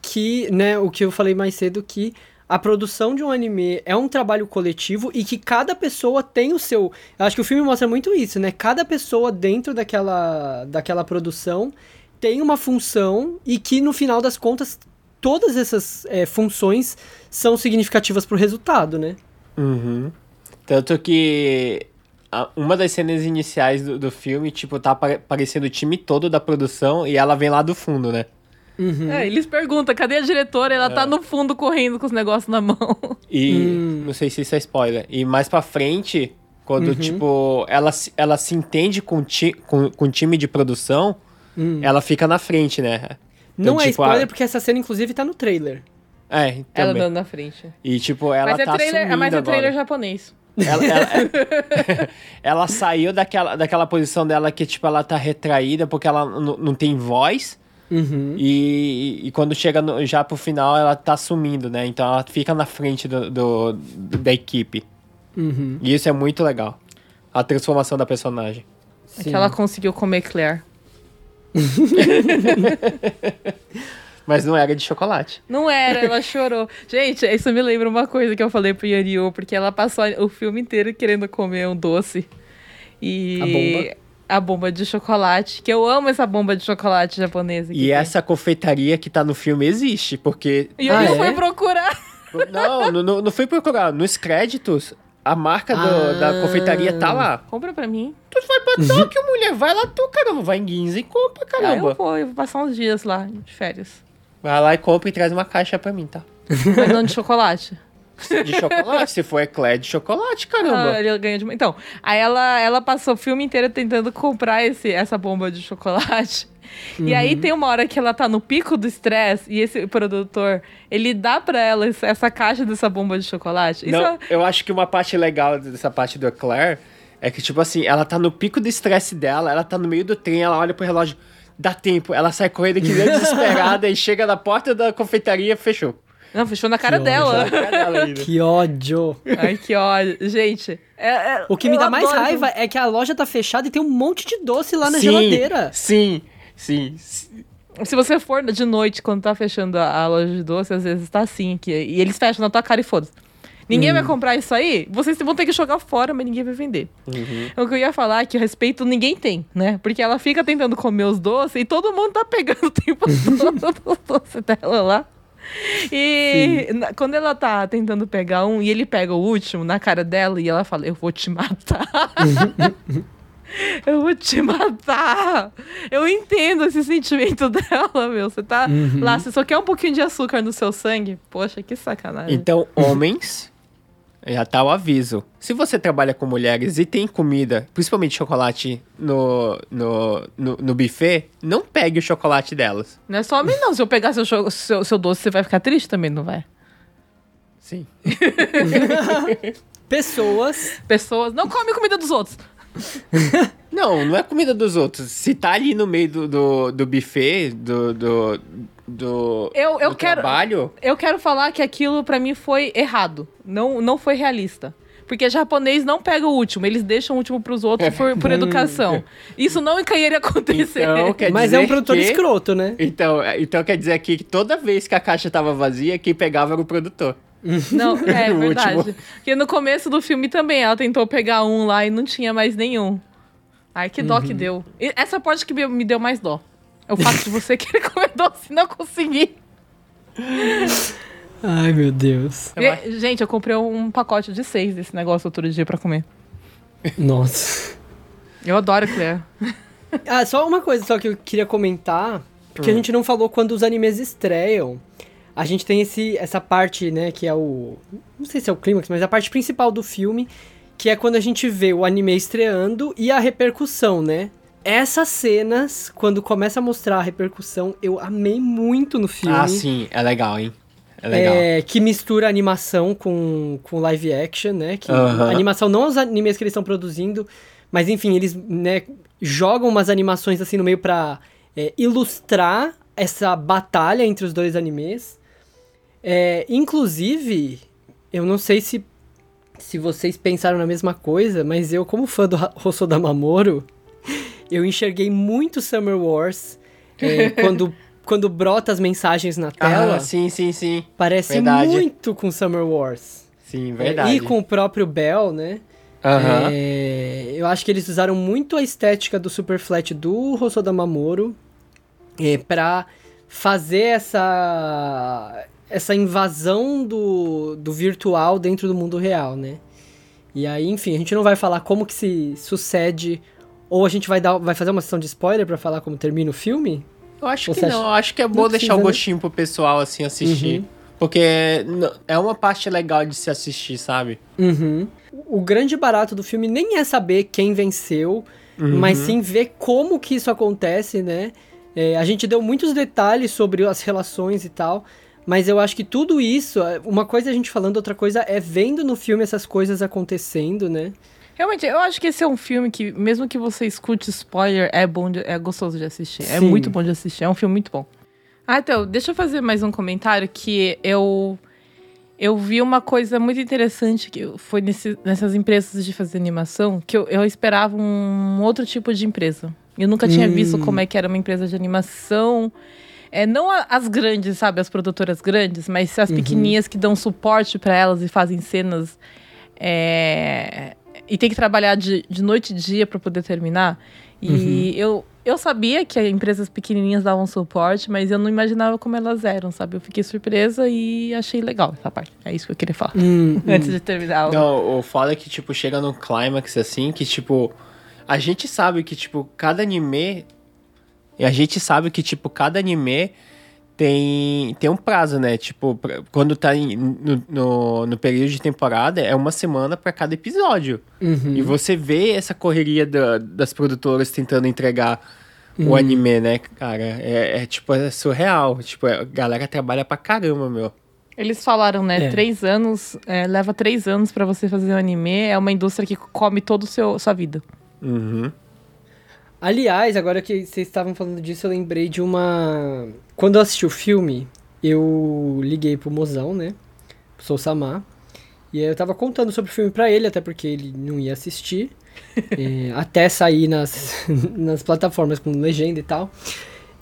que, né, o que eu falei mais cedo, que a produção de um anime é um trabalho coletivo e que cada pessoa tem o seu. Eu acho que o filme mostra muito isso, né? Cada pessoa dentro daquela, daquela produção tem uma função e que no final das contas todas essas é, funções são significativas pro resultado, né? Uhum. Tanto que uma das cenas iniciais do, do filme, tipo, tá apare- aparecendo o time todo da produção e ela vem lá do fundo, né? É, eles perguntam, cadê a diretora? Ela tá no fundo correndo com os negócios na mão. E Hum. não sei se isso é spoiler. E mais pra frente, quando, Uhum. tipo, ela, se- ela se entende com, ti, com, com o time de produção, ela fica na frente, né? Então. Não é tipo, spoiler a- porque essa cena inclusive tá no trailer. É, Ela também. dando na frente. E, tipo, ela mas é tá trailer, é agora. trailer japonês. Ela, ela- <laughs> <laughs> ela saiu daquela, daquela posição dela que, tipo, ela tá retraída porque ela não tem voz. Uhum. E, e quando chega no- já pro final, ela tá sumindo, né? Então ela fica na frente do, do- da equipe. Uhum. E isso é muito legal. A transformação da personagem. É que ela conseguiu comer Claire. <laughs> Mas não era de chocolate. Não era, ela <laughs> chorou. Gente, isso me lembra uma coisa que eu falei pro Yoriu, porque ela passou o filme inteiro querendo comer um doce. E. A bomba? De chocolate, que eu amo essa bomba de chocolate japonesa. E tem. essa confeitaria que tá no filme existe, porque. E Ah, Yoriu é? foi procurar. Não, não, não, não fui procurar. Nos créditos, a marca do- da confeitaria tá lá. Compra pra mim. Tu vai pra Tóquio, mulher. Vai lá tu, caramba. Vai em Ginza e compra, Aí eu caramba. vou, eu vou passar uns dias lá, de férias. Vai lá e compra e traz uma caixa pra mim, tá? Mas não de chocolate. De chocolate, se for eclair de chocolate, caramba. Ah, ele ganha de... Então, aí ela, ela passou o filme inteiro tentando comprar esse, essa bomba de chocolate. E Uhum. aí tem uma hora que ela tá no pico do estresse e esse produtor, ele dá pra ela essa caixa dessa bomba de chocolate. Não, é- eu acho que uma parte legal dessa parte do eclair é que, tipo assim, ela tá no pico do estresse dela, ela tá no meio do trem, ela olha pro relógio, dá tempo, ela sai correndo que nem <laughs> desesperada e chega na porta da confeitaria, fechou. Não, fechou na cara Que dela. Que ódio. Ai, que ódio. Gente, é- é- O que me dá mais raiva é que a loja tá fechada e tem um monte de doce lá na Sim, geladeira. Sim, sim. Se você for de noite, quando tá fechando a, a loja de doce, às vezes tá assim. Que, e eles fecham na tua cara e foda-se. Ninguém Hum. vai comprar isso aí, vocês vão ter que jogar fora, mas ninguém vai vender. O que eu ia falar é que o respeito ninguém tem, né? Porque ela fica tentando comer os doces e todo mundo tá pegando o tempo <laughs> todo os doces dela lá. E na- quando ela tá tentando pegar um e ele pega o último na cara dela e ela fala: Eu vou te matar. <laughs> Eu vou te matar. Eu entendo esse sentimento <laughs> dela, meu. Você tá lá, você só quer um pouquinho de açúcar no seu sangue. Poxa, que sacanagem. Então, homens, já tá o aviso. Se você trabalha com mulheres e tem comida, principalmente chocolate, no, no, no, no buffet, não pegue o chocolate delas. Não é só homem, não. Se eu pegar seu, seu, seu doce, você vai ficar triste também, não vai? Sim. <laughs> Pessoas. Pessoas. Não come comida dos outros. Não, não é comida dos outros. Se tá ali no meio do, do, do buffet, do, do, do, Eu- eu do quero- trabalho, Eu quero falar que aquilo pra mim foi errado. Não, não foi realista. Porque japonês não pega o último, eles deixam o último pros outros <laughs> por, por educação. Isso não iria acontecer. então Mas é um produtor que... escroto, né? Então, é- então quer dizer aqui que toda vez que a caixa tava vazia, quem pegava era o produtor. <laughs> Não, é <laughs> O verdade. último. Porque no começo do filme também, ela tentou pegar um lá e não tinha mais nenhum. Ai, que dó Uhum. que deu. E essa parte que me deu mais dó. É o fato de você <laughs> querer comer doce e não conseguir. Ai, meu Deus. E, gente, eu comprei um pacote de seis desse negócio outro dia pra comer. Nossa. Eu adoro Claire. <laughs> Ah, só uma coisa só que eu queria comentar, porque a gente não falou quando os animes estreiam. A gente tem esse, essa parte, né, que é o... Não sei se é o clímax, mas a parte principal do filme, que é quando a gente vê o anime estreando e a repercussão, né? Essas cenas, quando começa a mostrar a repercussão, eu amei muito no filme. Ah, sim, é legal, hein? É legal. É, que mistura animação com, com live action, né? Que animação não os animes que eles estão produzindo, mas enfim, eles né, jogam umas animações assim no meio pra é, ilustrar essa batalha entre os dois animes. É, inclusive, eu não sei se, se vocês pensaram na mesma coisa, mas eu, como fã do Hosoda Mamoru, <laughs> eu enxerguei muito Summer Wars é, <laughs> quando quando brota as mensagens na tela, Ah, sim, sim, sim. parece verdade. muito com Summer Wars. Sim, É, verdade. E com o próprio Bell, né? Aham. É, eu acho que eles usaram muito a estética do Super Flat do Hosoda Mamoru é, para fazer essa essa invasão do, do virtual dentro do mundo real, né? E aí, enfim, a gente não vai falar como que se sucede ou a gente vai dar vai fazer uma sessão de spoiler pra falar como termina o filme? Eu acho Ou que não, acha- eu acho que é bom deixar o né? gostinho pro pessoal, assim, assistir. Uhum. Porque é uma parte legal de se assistir, sabe? Uhum. O grande barato do filme nem é saber quem venceu, Uhum. mas sim ver como que isso acontece, né? É, a gente deu muitos detalhes sobre as relações e tal, mas eu acho que tudo isso, é, uma coisa é a gente falando, outra coisa é vendo no filme essas coisas acontecendo, né? Realmente, eu acho que esse é um filme que, mesmo que você escute spoiler, é bom, de- é gostoso de assistir. É Sim. muito bom de assistir. É um filme muito bom. Ah, então, deixa eu fazer mais um comentário que eu eu vi uma coisa muito interessante que foi nesse- nessas empresas de fazer animação que eu, eu esperava um outro tipo de empresa. Eu nunca tinha Hum. visto como é que era uma empresa de animação. É, não as grandes, sabe? As produtoras grandes, mas as pequenininhas que dão suporte para elas e fazem cenas. é, e tem que trabalhar de, de noite e dia para poder terminar. E eu, eu sabia que as empresas pequenininhas davam suporte, mas eu não imaginava como elas eram, sabe? Eu fiquei surpresa e achei legal essa parte. É isso que eu queria falar. Hum, <laughs> Antes de terminar. o- Não, o foda é que, tipo, chega num clímax assim, que, tipo, a gente sabe que, tipo, cada anime. E a gente sabe que, tipo, cada anime tem, tem um prazo, né? Tipo, pra- quando tá em- no, no, no período de temporada, é uma semana pra cada episódio. uhum. E você vê essa correria da- das produtoras tentando entregar o anime, né, cara? É, é, tipo, é surreal. Tipo, a galera trabalha pra caramba, meu. Eles falaram, né? É. Três anos, é, leva três anos pra você fazer um anime. É uma indústria que come toda a sua vida. Uhum. Aliás, agora que vocês estavam falando disso, eu lembrei de uma. Quando eu assisti o filme, eu liguei pro mozão, né? Sou Samar. E aí eu tava contando sobre o filme pra ele, até porque ele não ia assistir. <laughs> é, até sair nas, <laughs> nas plataformas com legenda e tal.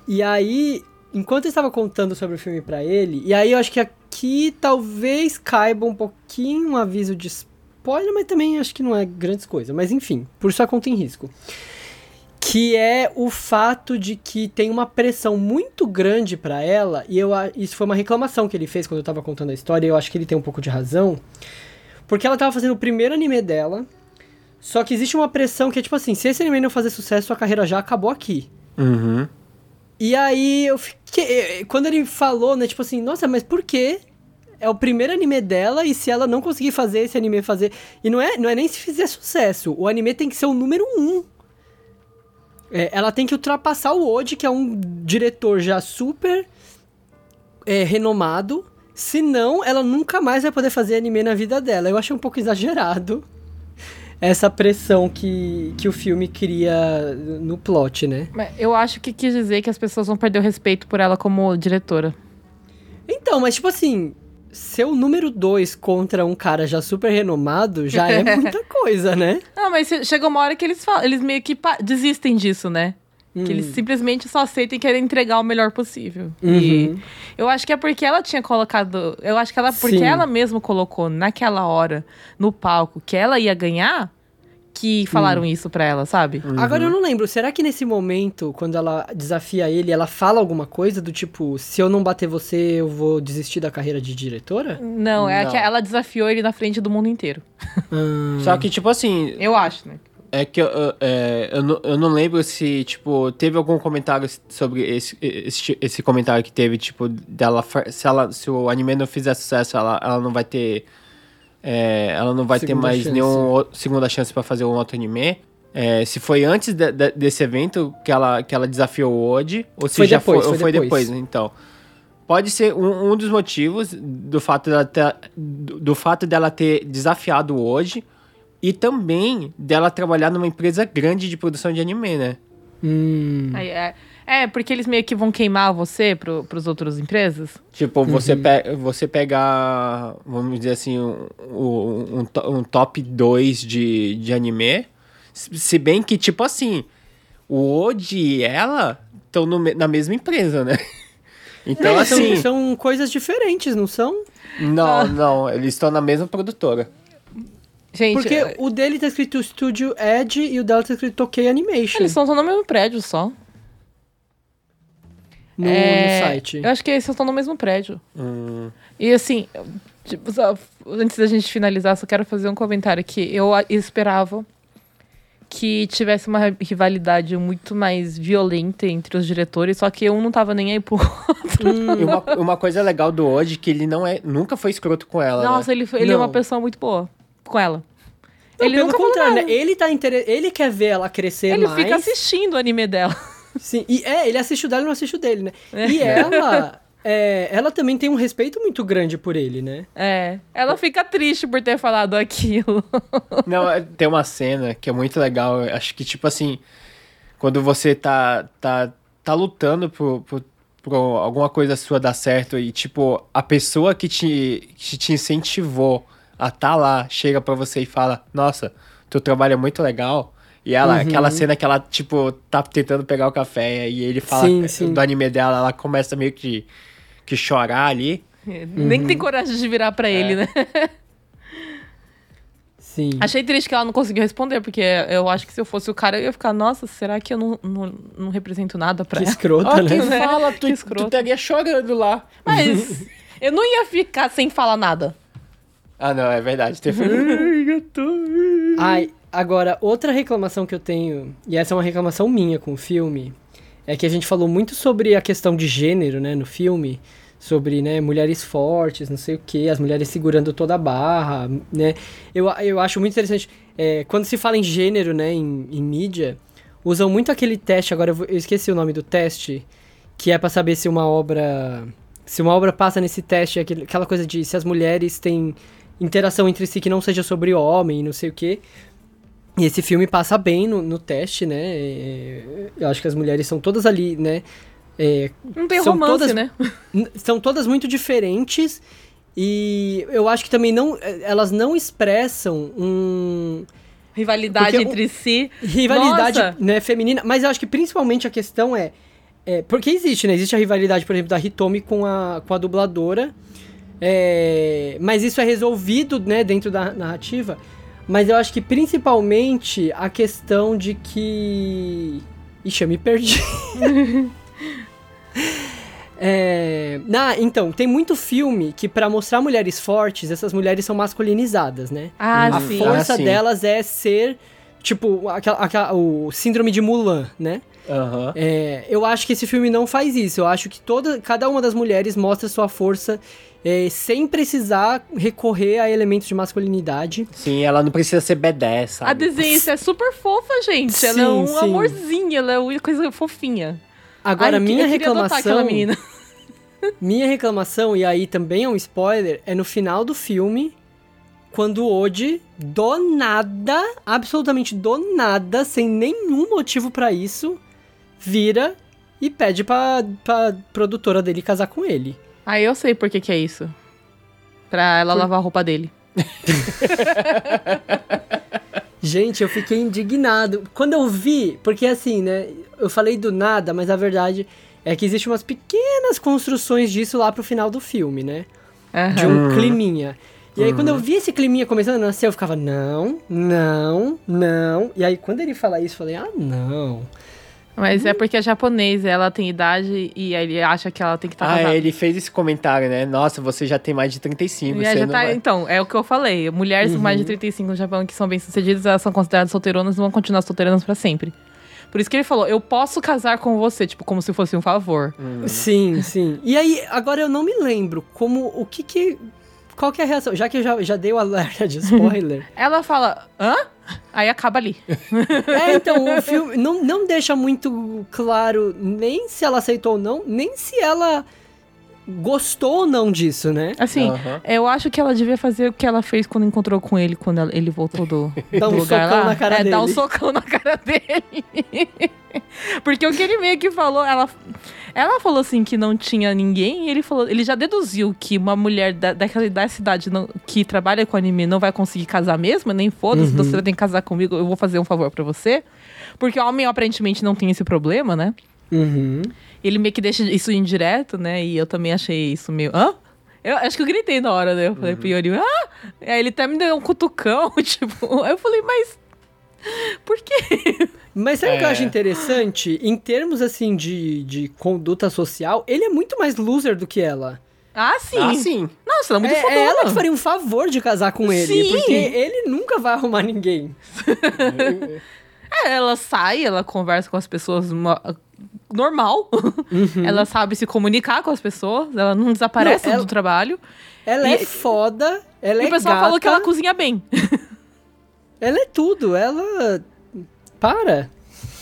E aí, enquanto eu estava contando sobre o filme pra ele, e aí eu acho que aqui talvez caiba um pouquinho um aviso de spoiler, mas também acho que não é grandes coisas. Mas enfim, por sua conta em risco que é o fato de que tem uma pressão muito grande pra ela, e eu, isso foi uma reclamação que ele fez quando eu tava contando a história, e eu acho que ele tem um pouco de razão, porque ela tava fazendo o primeiro anime dela, só que existe uma pressão que é tipo assim, se esse anime não fazer sucesso, sua carreira já acabou aqui. Uhum. E aí eu fiquei. Quando ele falou, né, tipo assim, nossa, mas por quê? É o primeiro anime dela, e se ela não conseguir fazer esse anime fazer. E não é, não é nem se fizer sucesso. O anime tem que ser o número um. É, ela tem que ultrapassar o Oji, que é um diretor já super é, renomado. Senão, ela nunca mais vai poder fazer anime na vida dela. Eu achei um pouco exagerado <laughs> essa pressão que, que o filme cria no plot, né? Eu acho que quis dizer que as pessoas vão perder o respeito por ela como diretora. Então, mas tipo assim, ser o número dois contra um cara já super renomado já é <laughs> muita coisa, né? Não, mas che- chega uma hora que eles falam, eles meio que desistem disso, né? Que eles simplesmente só aceitam e querem entregar o melhor possível. E Uhum. eu acho que é porque ela tinha colocado. Eu acho que ela. Porque Sim. ela mesma colocou naquela hora, no palco, que ela ia ganhar, que falaram isso pra ela, sabe? Agora eu não lembro, será que nesse momento, quando ela desafia ele, ela fala alguma coisa do tipo, se eu não bater você, eu vou desistir da carreira de diretora? Não, é Não. que ela desafiou ele na frente do mundo inteiro. Ah, <laughs> Só que, tipo assim, Eu acho, né? É que eu, eu- é, eu, não, eu não lembro se, tipo, teve algum comentário sobre esse, esse, esse comentário que teve, tipo, dela. Se, ela, se o anime não fizer sucesso, ela, ela não vai ter. É, ela não vai ter Segunda mais chance. nenhuma segunda chance pra fazer um outro anime. É, se foi antes de- de- desse evento que ela, que ela desafiou o Oji, ou se Foi já depois, foi, ou foi foi depois. depois. Então, pode ser um, um dos motivos do fato dela ter, do, do fato dela ter desafiado o Oji e também dela trabalhar numa empresa grande de produção de anime, né? hum, Aí, é, é, porque eles meio que vão queimar você pro, pros outras empresas. Tipo, você, pe você pegar, vamos dizer assim, um, um, um to- top 2 de, de anime. Se bem que, tipo assim, o Oji e ela estão na mesma empresa, né? <laughs> Então, Não, são- assim. são, coisas diferentes, não são? Não, não, eles estão na mesma produtora. Gente, Porque é, o dele tá escrito Studio Edge e o dela tá escrito Tokay Animation eles estão no mesmo prédio só. No, É, no site. Eu acho que eles estão no mesmo prédio. Hum, E assim, tipo, só- antes da gente finalizar, só quero fazer um comentário que eu esperava que tivesse uma ri- rivalidade muito mais violenta entre os diretores, só que um não tava nem aí pro <laughs> E uma, uma coisa legal do é que ele não é, nunca foi escroto com ela. Nossa, né? ele, ele é uma pessoa muito boa com ela. Não, ele pelo contrário, né? Ele tá inter... ele quer ver ela crescer Ele mais. fica assistindo o anime dela. Sim, e é, ele assiste o dela e não assiste o dele, né? É. E <laughs> ela, é, ela também tem um respeito muito grande por ele, né? É. Ela fica triste por ter falado aquilo. <laughs> Não, é- tem uma cena que é muito legal. eu Acho que, tipo assim, quando você tá, tá, tá lutando por, por, por alguma coisa sua dar certo e, tipo, a pessoa que te, que te incentivou a tá lá chega pra você e fala: Nossa, teu trabalho é muito legal. E ela, Uhum. aquela cena que ela, tipo, tá tentando pegar o café e ele fala Sim, sim. do anime dela, ela começa meio que, que chorar ali. Nem tem coragem de virar pra ele, né? Sim. Achei triste que ela não conseguiu responder, porque eu acho que se eu fosse o cara, eu ia ficar, nossa, será que eu não, não, não represento nada pra Que ela? escrota, Ó, né? quem né? <laughs> fala, Que tu, escroto. tu estaria chorando lá. Mas <laughs> eu não ia ficar sem falar nada. Ah, não, é verdade. Teve... Ai, agora, outra reclamação que eu tenho, e essa é uma reclamação minha com o filme, é que a gente falou muito sobre a questão de gênero, né, no filme, sobre, né, mulheres fortes, não sei o que, as mulheres segurando toda a barra, né, eu, eu acho muito interessante, é, quando se fala em gênero, né, em, em mídia, usam muito aquele teste, agora eu, eu esqueci o nome do teste, que é pra saber se uma obra, se uma obra passa nesse teste, aquela coisa de se as mulheres têm interação entre si que não seja sobre homem, não sei o que. E esse filme passa bem no, no teste, né? É, eu acho que as mulheres são todas ali, né? é, Não tem São romance, todas- né? são todas muito diferentes e eu acho que também não, é, elas não expressam um Rivalidade Porque entre si. rivalidade Nossa. né, feminina, mas eu acho que principalmente a questão é, é porque existe, né? Existe a rivalidade, por exemplo, da Hitomi com a, com a dubladora, é, mas isso é resolvido, né, dentro da narrativa. Mas eu acho que principalmente a questão de que. Ixi, eu me perdi. <laughs> É, na, então, tem muito filme que pra mostrar mulheres fortes, essas mulheres são masculinizadas, né? Ah, A sim. força Ah, sim. delas é ser, tipo, aquela, aquela- o síndrome de Mulan, né? Aham. É, eu acho que esse filme não faz isso. Eu acho que toda, cada uma das mulheres mostra sua força é, sem precisar recorrer a elementos de masculinidade. Sim, ela não precisa ser B10, A sabe? desenhista é super fofa, gente. ela é Sim, um sim. amorzinho, ela é uma coisa fofinha. Agora, Ai, minha reclamação, menina. <laughs> minha reclamação, e aí também é um spoiler, é no final do filme, quando o Oji, do nada, absolutamente do nada, sem nenhum motivo pra isso, vira e pede pra, pra produtora dele casar com ele. Ah, eu sei por que que é isso. Pra ela lavar a roupa dele. <laughs> Gente, eu fiquei indignado. Quando eu vi, porque assim, né? Eu falei do nada, mas a verdade é que existem umas pequenas construções disso lá pro final do filme, né? De Aham. um climinha. E aí, quando eu vi esse climinha começando a nascer, eu ficava, não, não, não. E aí, quando ele fala isso, eu falei, ah, não. Mas é porque é japonês, ela tem idade e aí ele acha que ela tem que estar Ah, casada. ele fez esse comentário, né? Nossa, você já tem mais de 35. E aí você já não tá- vai... Então, é o que eu falei. Mulheres com mais Uhum. de 35 no Japão que são bem-sucedidas, elas são consideradas solteironas e vão continuar solteironas pra sempre. Por isso que ele falou, eu posso casar com você, tipo, como se fosse um favor. Sim, sim. E aí, agora eu não me lembro como, o que que... Qual que é a reação? Já que eu já, já dei o alerta de spoiler... <laughs> Ela fala, hã? Aí acaba ali. <laughs> É, então, o filme não, não deixa muito claro nem se ela aceitou ou não, nem se ela gostou ou não disso, né? Assim, Aham. eu acho que ela devia fazer o que ela fez quando encontrou com ele, quando ela- ele voltou do, <laughs> Dá do um lugar socão lá. na cara é, dar um dele. socão na cara <laughs> dele. Porque o que ele meio que falou, ela, ela falou assim que não tinha ninguém, e ele falou, ele já deduziu que uma mulher da, daquela da cidade não- que trabalha com anime não vai conseguir casar mesmo, nem foda-se, Uhum. você tem que casar comigo, eu vou fazer um favor pra você. Porque o homem aparentemente não tem esse problema, né? Uhum. Ele meio que deixa isso indireto, né? E eu também achei isso meio. Hã? Eu acho que eu gritei na hora, né? Eu falei pro Yori, ah! Aí ele até me deu um cutucão, <laughs> tipo. Aí eu falei, mas. Por quê? Mas sabe o que eu É. acho interessante? Em termos, assim, de, de conduta social, ele é muito mais loser do que ela. Ah, sim. Ah, sim. Nossa, ela é muito é, fodona. é ela que faria um favor de casar com ele, Sim. porque ele nunca vai arrumar ninguém. <laughs> É, ela sai, ela conversa com as pessoas ma- normal. <laughs> ela sabe se comunicar com as pessoas, ela não desaparece Não, ela- do trabalho. Ela E- é foda, ela e é o pessoal gata, falou que ela cozinha bem. <laughs> ela é tudo, ela... Para.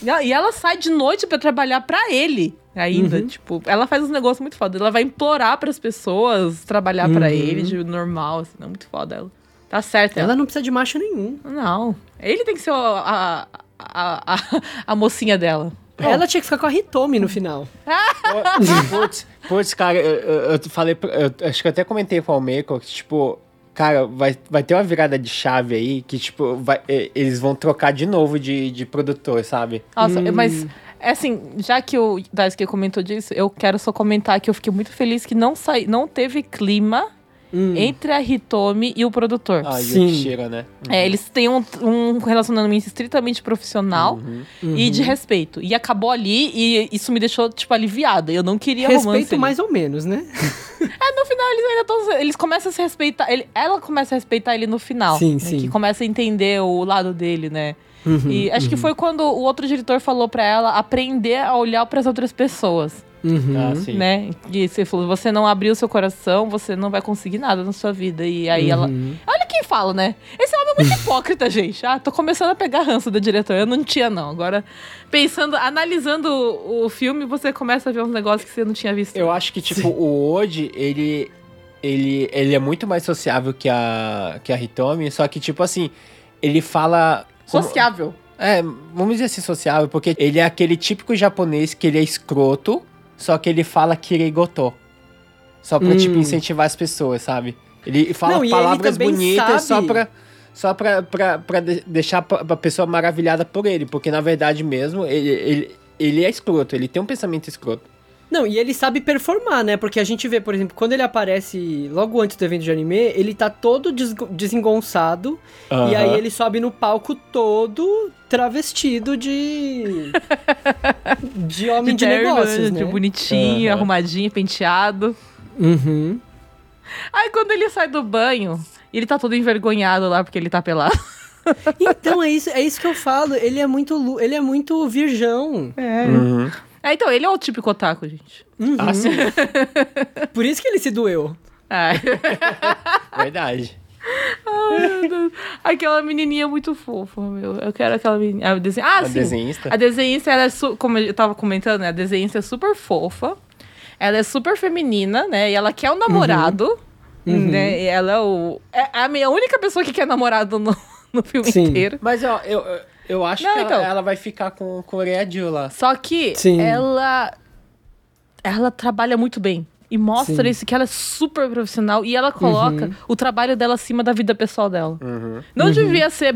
E ela- ela sai de noite pra trabalhar pra ele ainda. Uhum. Tipo, ela faz uns negócios muito foda. Ela vai implorar pras pessoas trabalhar pra Uhum. ele de normal, assim. Não, muito foda ela. Tá certo. Ela não precisa de macho nenhum. Não. Ele tem que ser a, a, a, a mocinha dela. Ela tinha que ficar com a Hitomi no final. <laughs> Putz, putz, cara, eu, eu- falei, eu, acho que eu até comentei com o Almeco que, tipo, cara, vai, vai ter uma virada de chave aí que, tipo, vai, eles vão trocar de novo de, de produtor, sabe? Nossa, Hum. mas, é assim, já que o Daisuke comentou disso, eu quero só comentar que eu fiquei muito feliz que não, sai, não teve clima Hum. entre a Hitomi e o produtor. Ah, Sim. Yukishiro, né? É, eles têm um, um relacionamento estritamente profissional Uhum. e de respeito. E acabou ali e isso me deixou, tipo, aliviada. Eu não queria romance Respeito ali. mais ou menos, né? <laughs> É, no final eles ainda estão... Eles começam a se respeitar... Ele, ela começa a respeitar ele no final. Sim, né, sim. Que começa a entender o lado dele, né? Uhum, E acho que foi quando o outro diretor falou pra ela aprender a olhar pras outras pessoas, Uhum. Ah, sim. né? E você falou, você não abriu seu coração, você não vai conseguir nada na sua vida. E aí ela... Uhum. Olha quem fala, né? Esse homem é muito hipócrita, <laughs> gente. Ah, tô começando a pegar ranço do diretor. Eu não tinha, não. Agora, pensando, analisando o, o filme, você começa a ver uns negócios que você não tinha visto. Eu acho que, tipo, o Oji, ele, ele, ele é muito mais sociável que a, que a Hitomi, só que, tipo assim, ele fala... como- Sociável. É, vamos dizer assim, sociável, porque ele é aquele típico japonês que ele é escroto, só que ele fala kirigoto. Só pra, Hum. tipo, incentivar as pessoas, sabe? Ele fala Não, ele palavras também bonitas só sabe- pra... Só pra, pra, pra de- deixar pra pessoa maravilhada por ele, porque na verdade mesmo, ele, ele, ele é escroto, ele tem um pensamento escroto. Não, e ele sabe performar, né? Porque a gente vê, por exemplo, quando ele aparece logo antes do evento de anime, ele tá todo desgo- desengonçado. E aí ele sobe no palco todo travestido de. <laughs> de homem de, terno, negócios, de né? bonitinho, Aham. arrumadinho, penteado. Uhum. Aí quando ele sai do banho, ele tá todo envergonhado lá porque ele tá pelado. Então é isso, é isso que eu falo. Ele é muito, ele é muito virgão. Uhum. É, então, ele é o típico otaku, gente. Uhum. Ah, sim, <laughs> Por isso que ele se doeu. Ai. <laughs> verdade. Ai, meu Deus. Aquela menininha muito fofa, meu. Eu quero aquela menininha. A desenho... Ah, A sim. desenhista. A desenhista, ela é su... como eu tava comentando, né? A desenhista é super fofa. Ela é super feminina, né? E ela quer um namorado, né? E ela é o... É a minha única pessoa que quer namorado no, <laughs> no filme Sim. inteiro. Mas ó, eu, eu- eu acho Não, que então. ela, ela vai ficar com, com o Readil lá. Só que Sim. ela ela trabalha muito bem. E mostra Sim. isso, que ela é super profissional. E ela coloca Uhum. o trabalho dela acima da vida pessoal dela. Não devia ser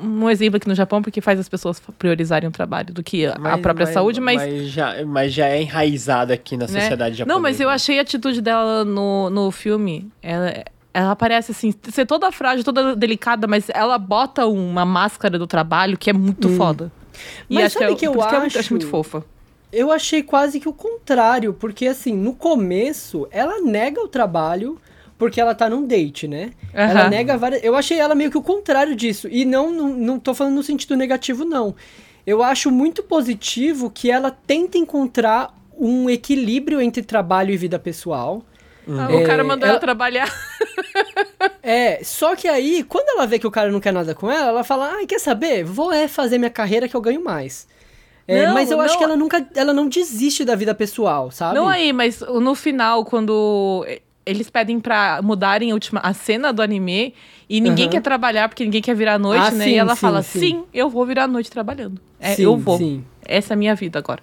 um exemplo aqui no Japão, porque faz as pessoas priorizarem o trabalho do que a- a própria saúde, mas... Mas já, mas já é enraizado aqui na né? sociedade japonesa. Não, mas eu achei a atitude dela no, no filme. Ela, ela parece assim, ser toda frágil, toda delicada, mas ela bota uma máscara do trabalho que é muito foda. E Mas acho sabe é- que eu isso é muito- acho? acho muito fofa. Eu achei quase que o contrário, porque assim, no começo, ela nega o trabalho porque ela tá num date, né? Ela Aham. nega várias. Eu achei ela meio que o contrário disso. E não, não, não tô falando no sentido negativo, não. Eu acho muito positivo que ela tenta encontrar um equilíbrio entre trabalho e vida pessoal. Ah, o cara É, mandou ela- ela trabalhar. <laughs> É, só que aí, quando ela vê que o cara não quer nada com ela, ela fala: ai, quer saber? Vou é fazer minha carreira que eu ganho mais. É, Não, mas eu acho não. que ela nunca. Ela não desiste da vida pessoal, sabe? Não aí, mas no final, quando eles pedem pra mudarem a, última, a cena do anime e ninguém Aham. quer trabalhar porque ninguém quer virar à noite, Ah, né? sim, e ela sim, fala: sim. sim. eu vou virar à noite trabalhando. É, Sim, eu vou. sim. Essa é a minha vida agora.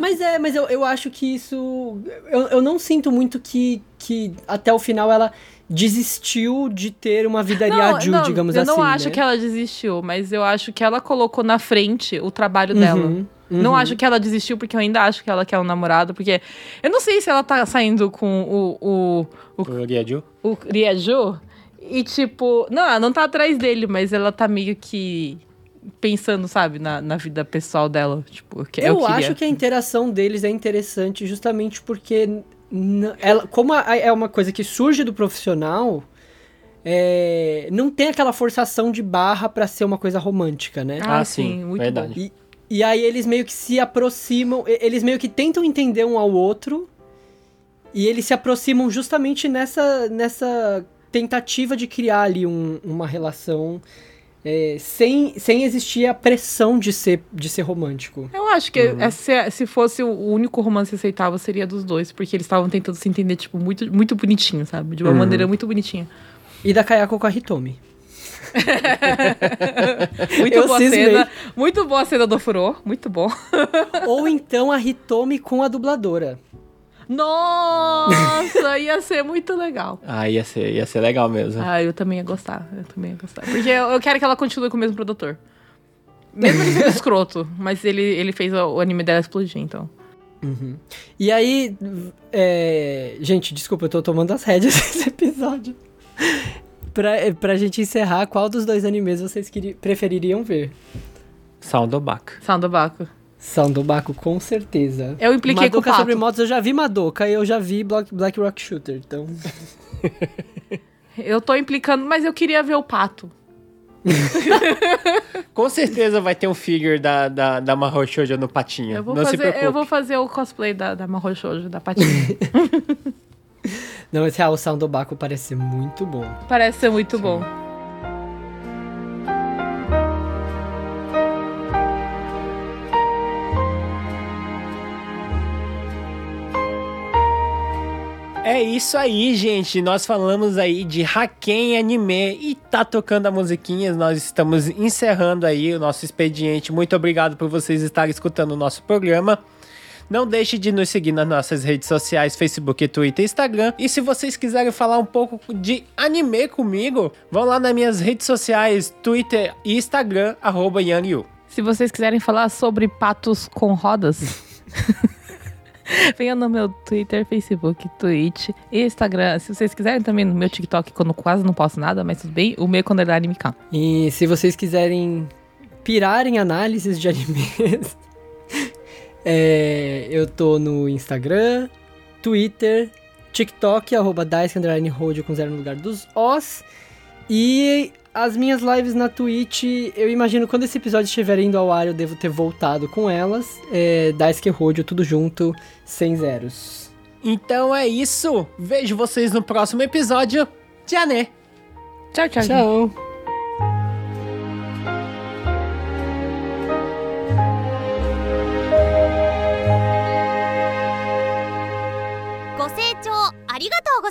Mas é, mas eu, eu acho que isso. Eu, eu não sinto muito que, que até o final ela desistiu de ter uma vida Ryaju, digamos eu assim. não acho né? que ela desistiu, mas eu acho que ela colocou na frente o trabalho dela. Uhum. Não acho que ela desistiu, porque eu ainda acho que ela quer um namorado, porque eu não sei se ela tá saindo com o, o, o O o Rieju. E, tipo, não, ela não tá atrás dele, mas ela tá meio que pensando, sabe, na, na vida pessoal dela. Tipo, que Eu, eu, queria. acho que a interação deles é interessante justamente porque ela, como a- é uma coisa que surge do profissional, é, não tem aquela forçação de barra pra ser uma coisa romântica, né? Ah, Ah, sim, sim, muito verdade. bom. E, e aí eles meio que se aproximam, eles meio que tentam entender um ao outro, e eles se aproximam justamente nessa, nessa tentativa de criar ali um- uma relação é, sem, sem existir a pressão de ser, de ser romântico. Eu acho que é- se, se fosse o único romance aceitável, seria dos dois, porque eles estavam tentando se entender, tipo, muito, muito bonitinho, sabe? De uma maneira muito bonitinha. E da Kayako com a Hitomi. <laughs> Muito Eu boa cismei. cena. Muito boa a cena do Furô. Muito bom. Ou então a Hitomi com a dubladora. Nossa, ia ser muito legal. Ah, ia ser, ia ser legal mesmo. Ah, eu também ia gostar. Eu também ia gostar. Porque eu, eu quero que ela continue com o mesmo produtor. Mesmo ele sendo <laughs> escroto, mas ele, ele fez o, o anime dela explodir, então. E aí, é... gente, desculpa, eu tô tomando as rédeas <laughs> desse episódio. pra, pra gente encerrar, qual dos dois animes vocês queri- prefeririam ver? Soundobaka. Sound Baco. Sandobaku, com certeza. Eu impliquei com o Madoka Pato. sobre motos, eu já vi Madoka e eu já vi Black, Black Rock Shooter, então... Eu tô implicando, mas eu queria ver o pato. <laughs> Com certeza vai ter um figure da, da, da Mahou Shoujo no patinho. Eu vou, Não se fazer, preocupe. eu vou fazer o cosplay da, da Mahou Shoujo, da patinha. <laughs> Não, esse real, o Sandobaku parece ser muito bom. Parece ser muito bom. É isso aí, gente. Nós falamos aí de Haken Anime e tá tocando a musiquinha. Nós estamos encerrando aí o nosso expediente. Muito obrigado por vocês estarem escutando o nosso programa. Não deixe de nos seguir nas nossas redes sociais, Facebook, Twitter e Instagram. E se vocês quiserem falar um pouco de anime comigo, vão lá nas minhas redes sociais, Twitter e Instagram, arroba YangYu. Se vocês quiserem falar sobre patos com rodas, <laughs> <laughs> venham no meu Twitter, Facebook, Twitch e Instagram. Se vocês quiserem também no meu TikTok, quando quase não posto nada, mas tudo bem, o meu quando ele é anime K. E se vocês quiserem pirar em análises de animes, <laughs> é, eu tô no Instagram, Twitter, TikTok, arroba Dice Underline com zero no lugar dos Os. E as minhas lives na Twitch, eu imagino quando esse episódio estiver indo ao ar, eu devo ter voltado com elas. É, Daisuke Road, tudo junto, sem zeros. Então é isso. Vejo vocês no próximo episódio. Tchau, né? Tchau, tchau. Tchau! ご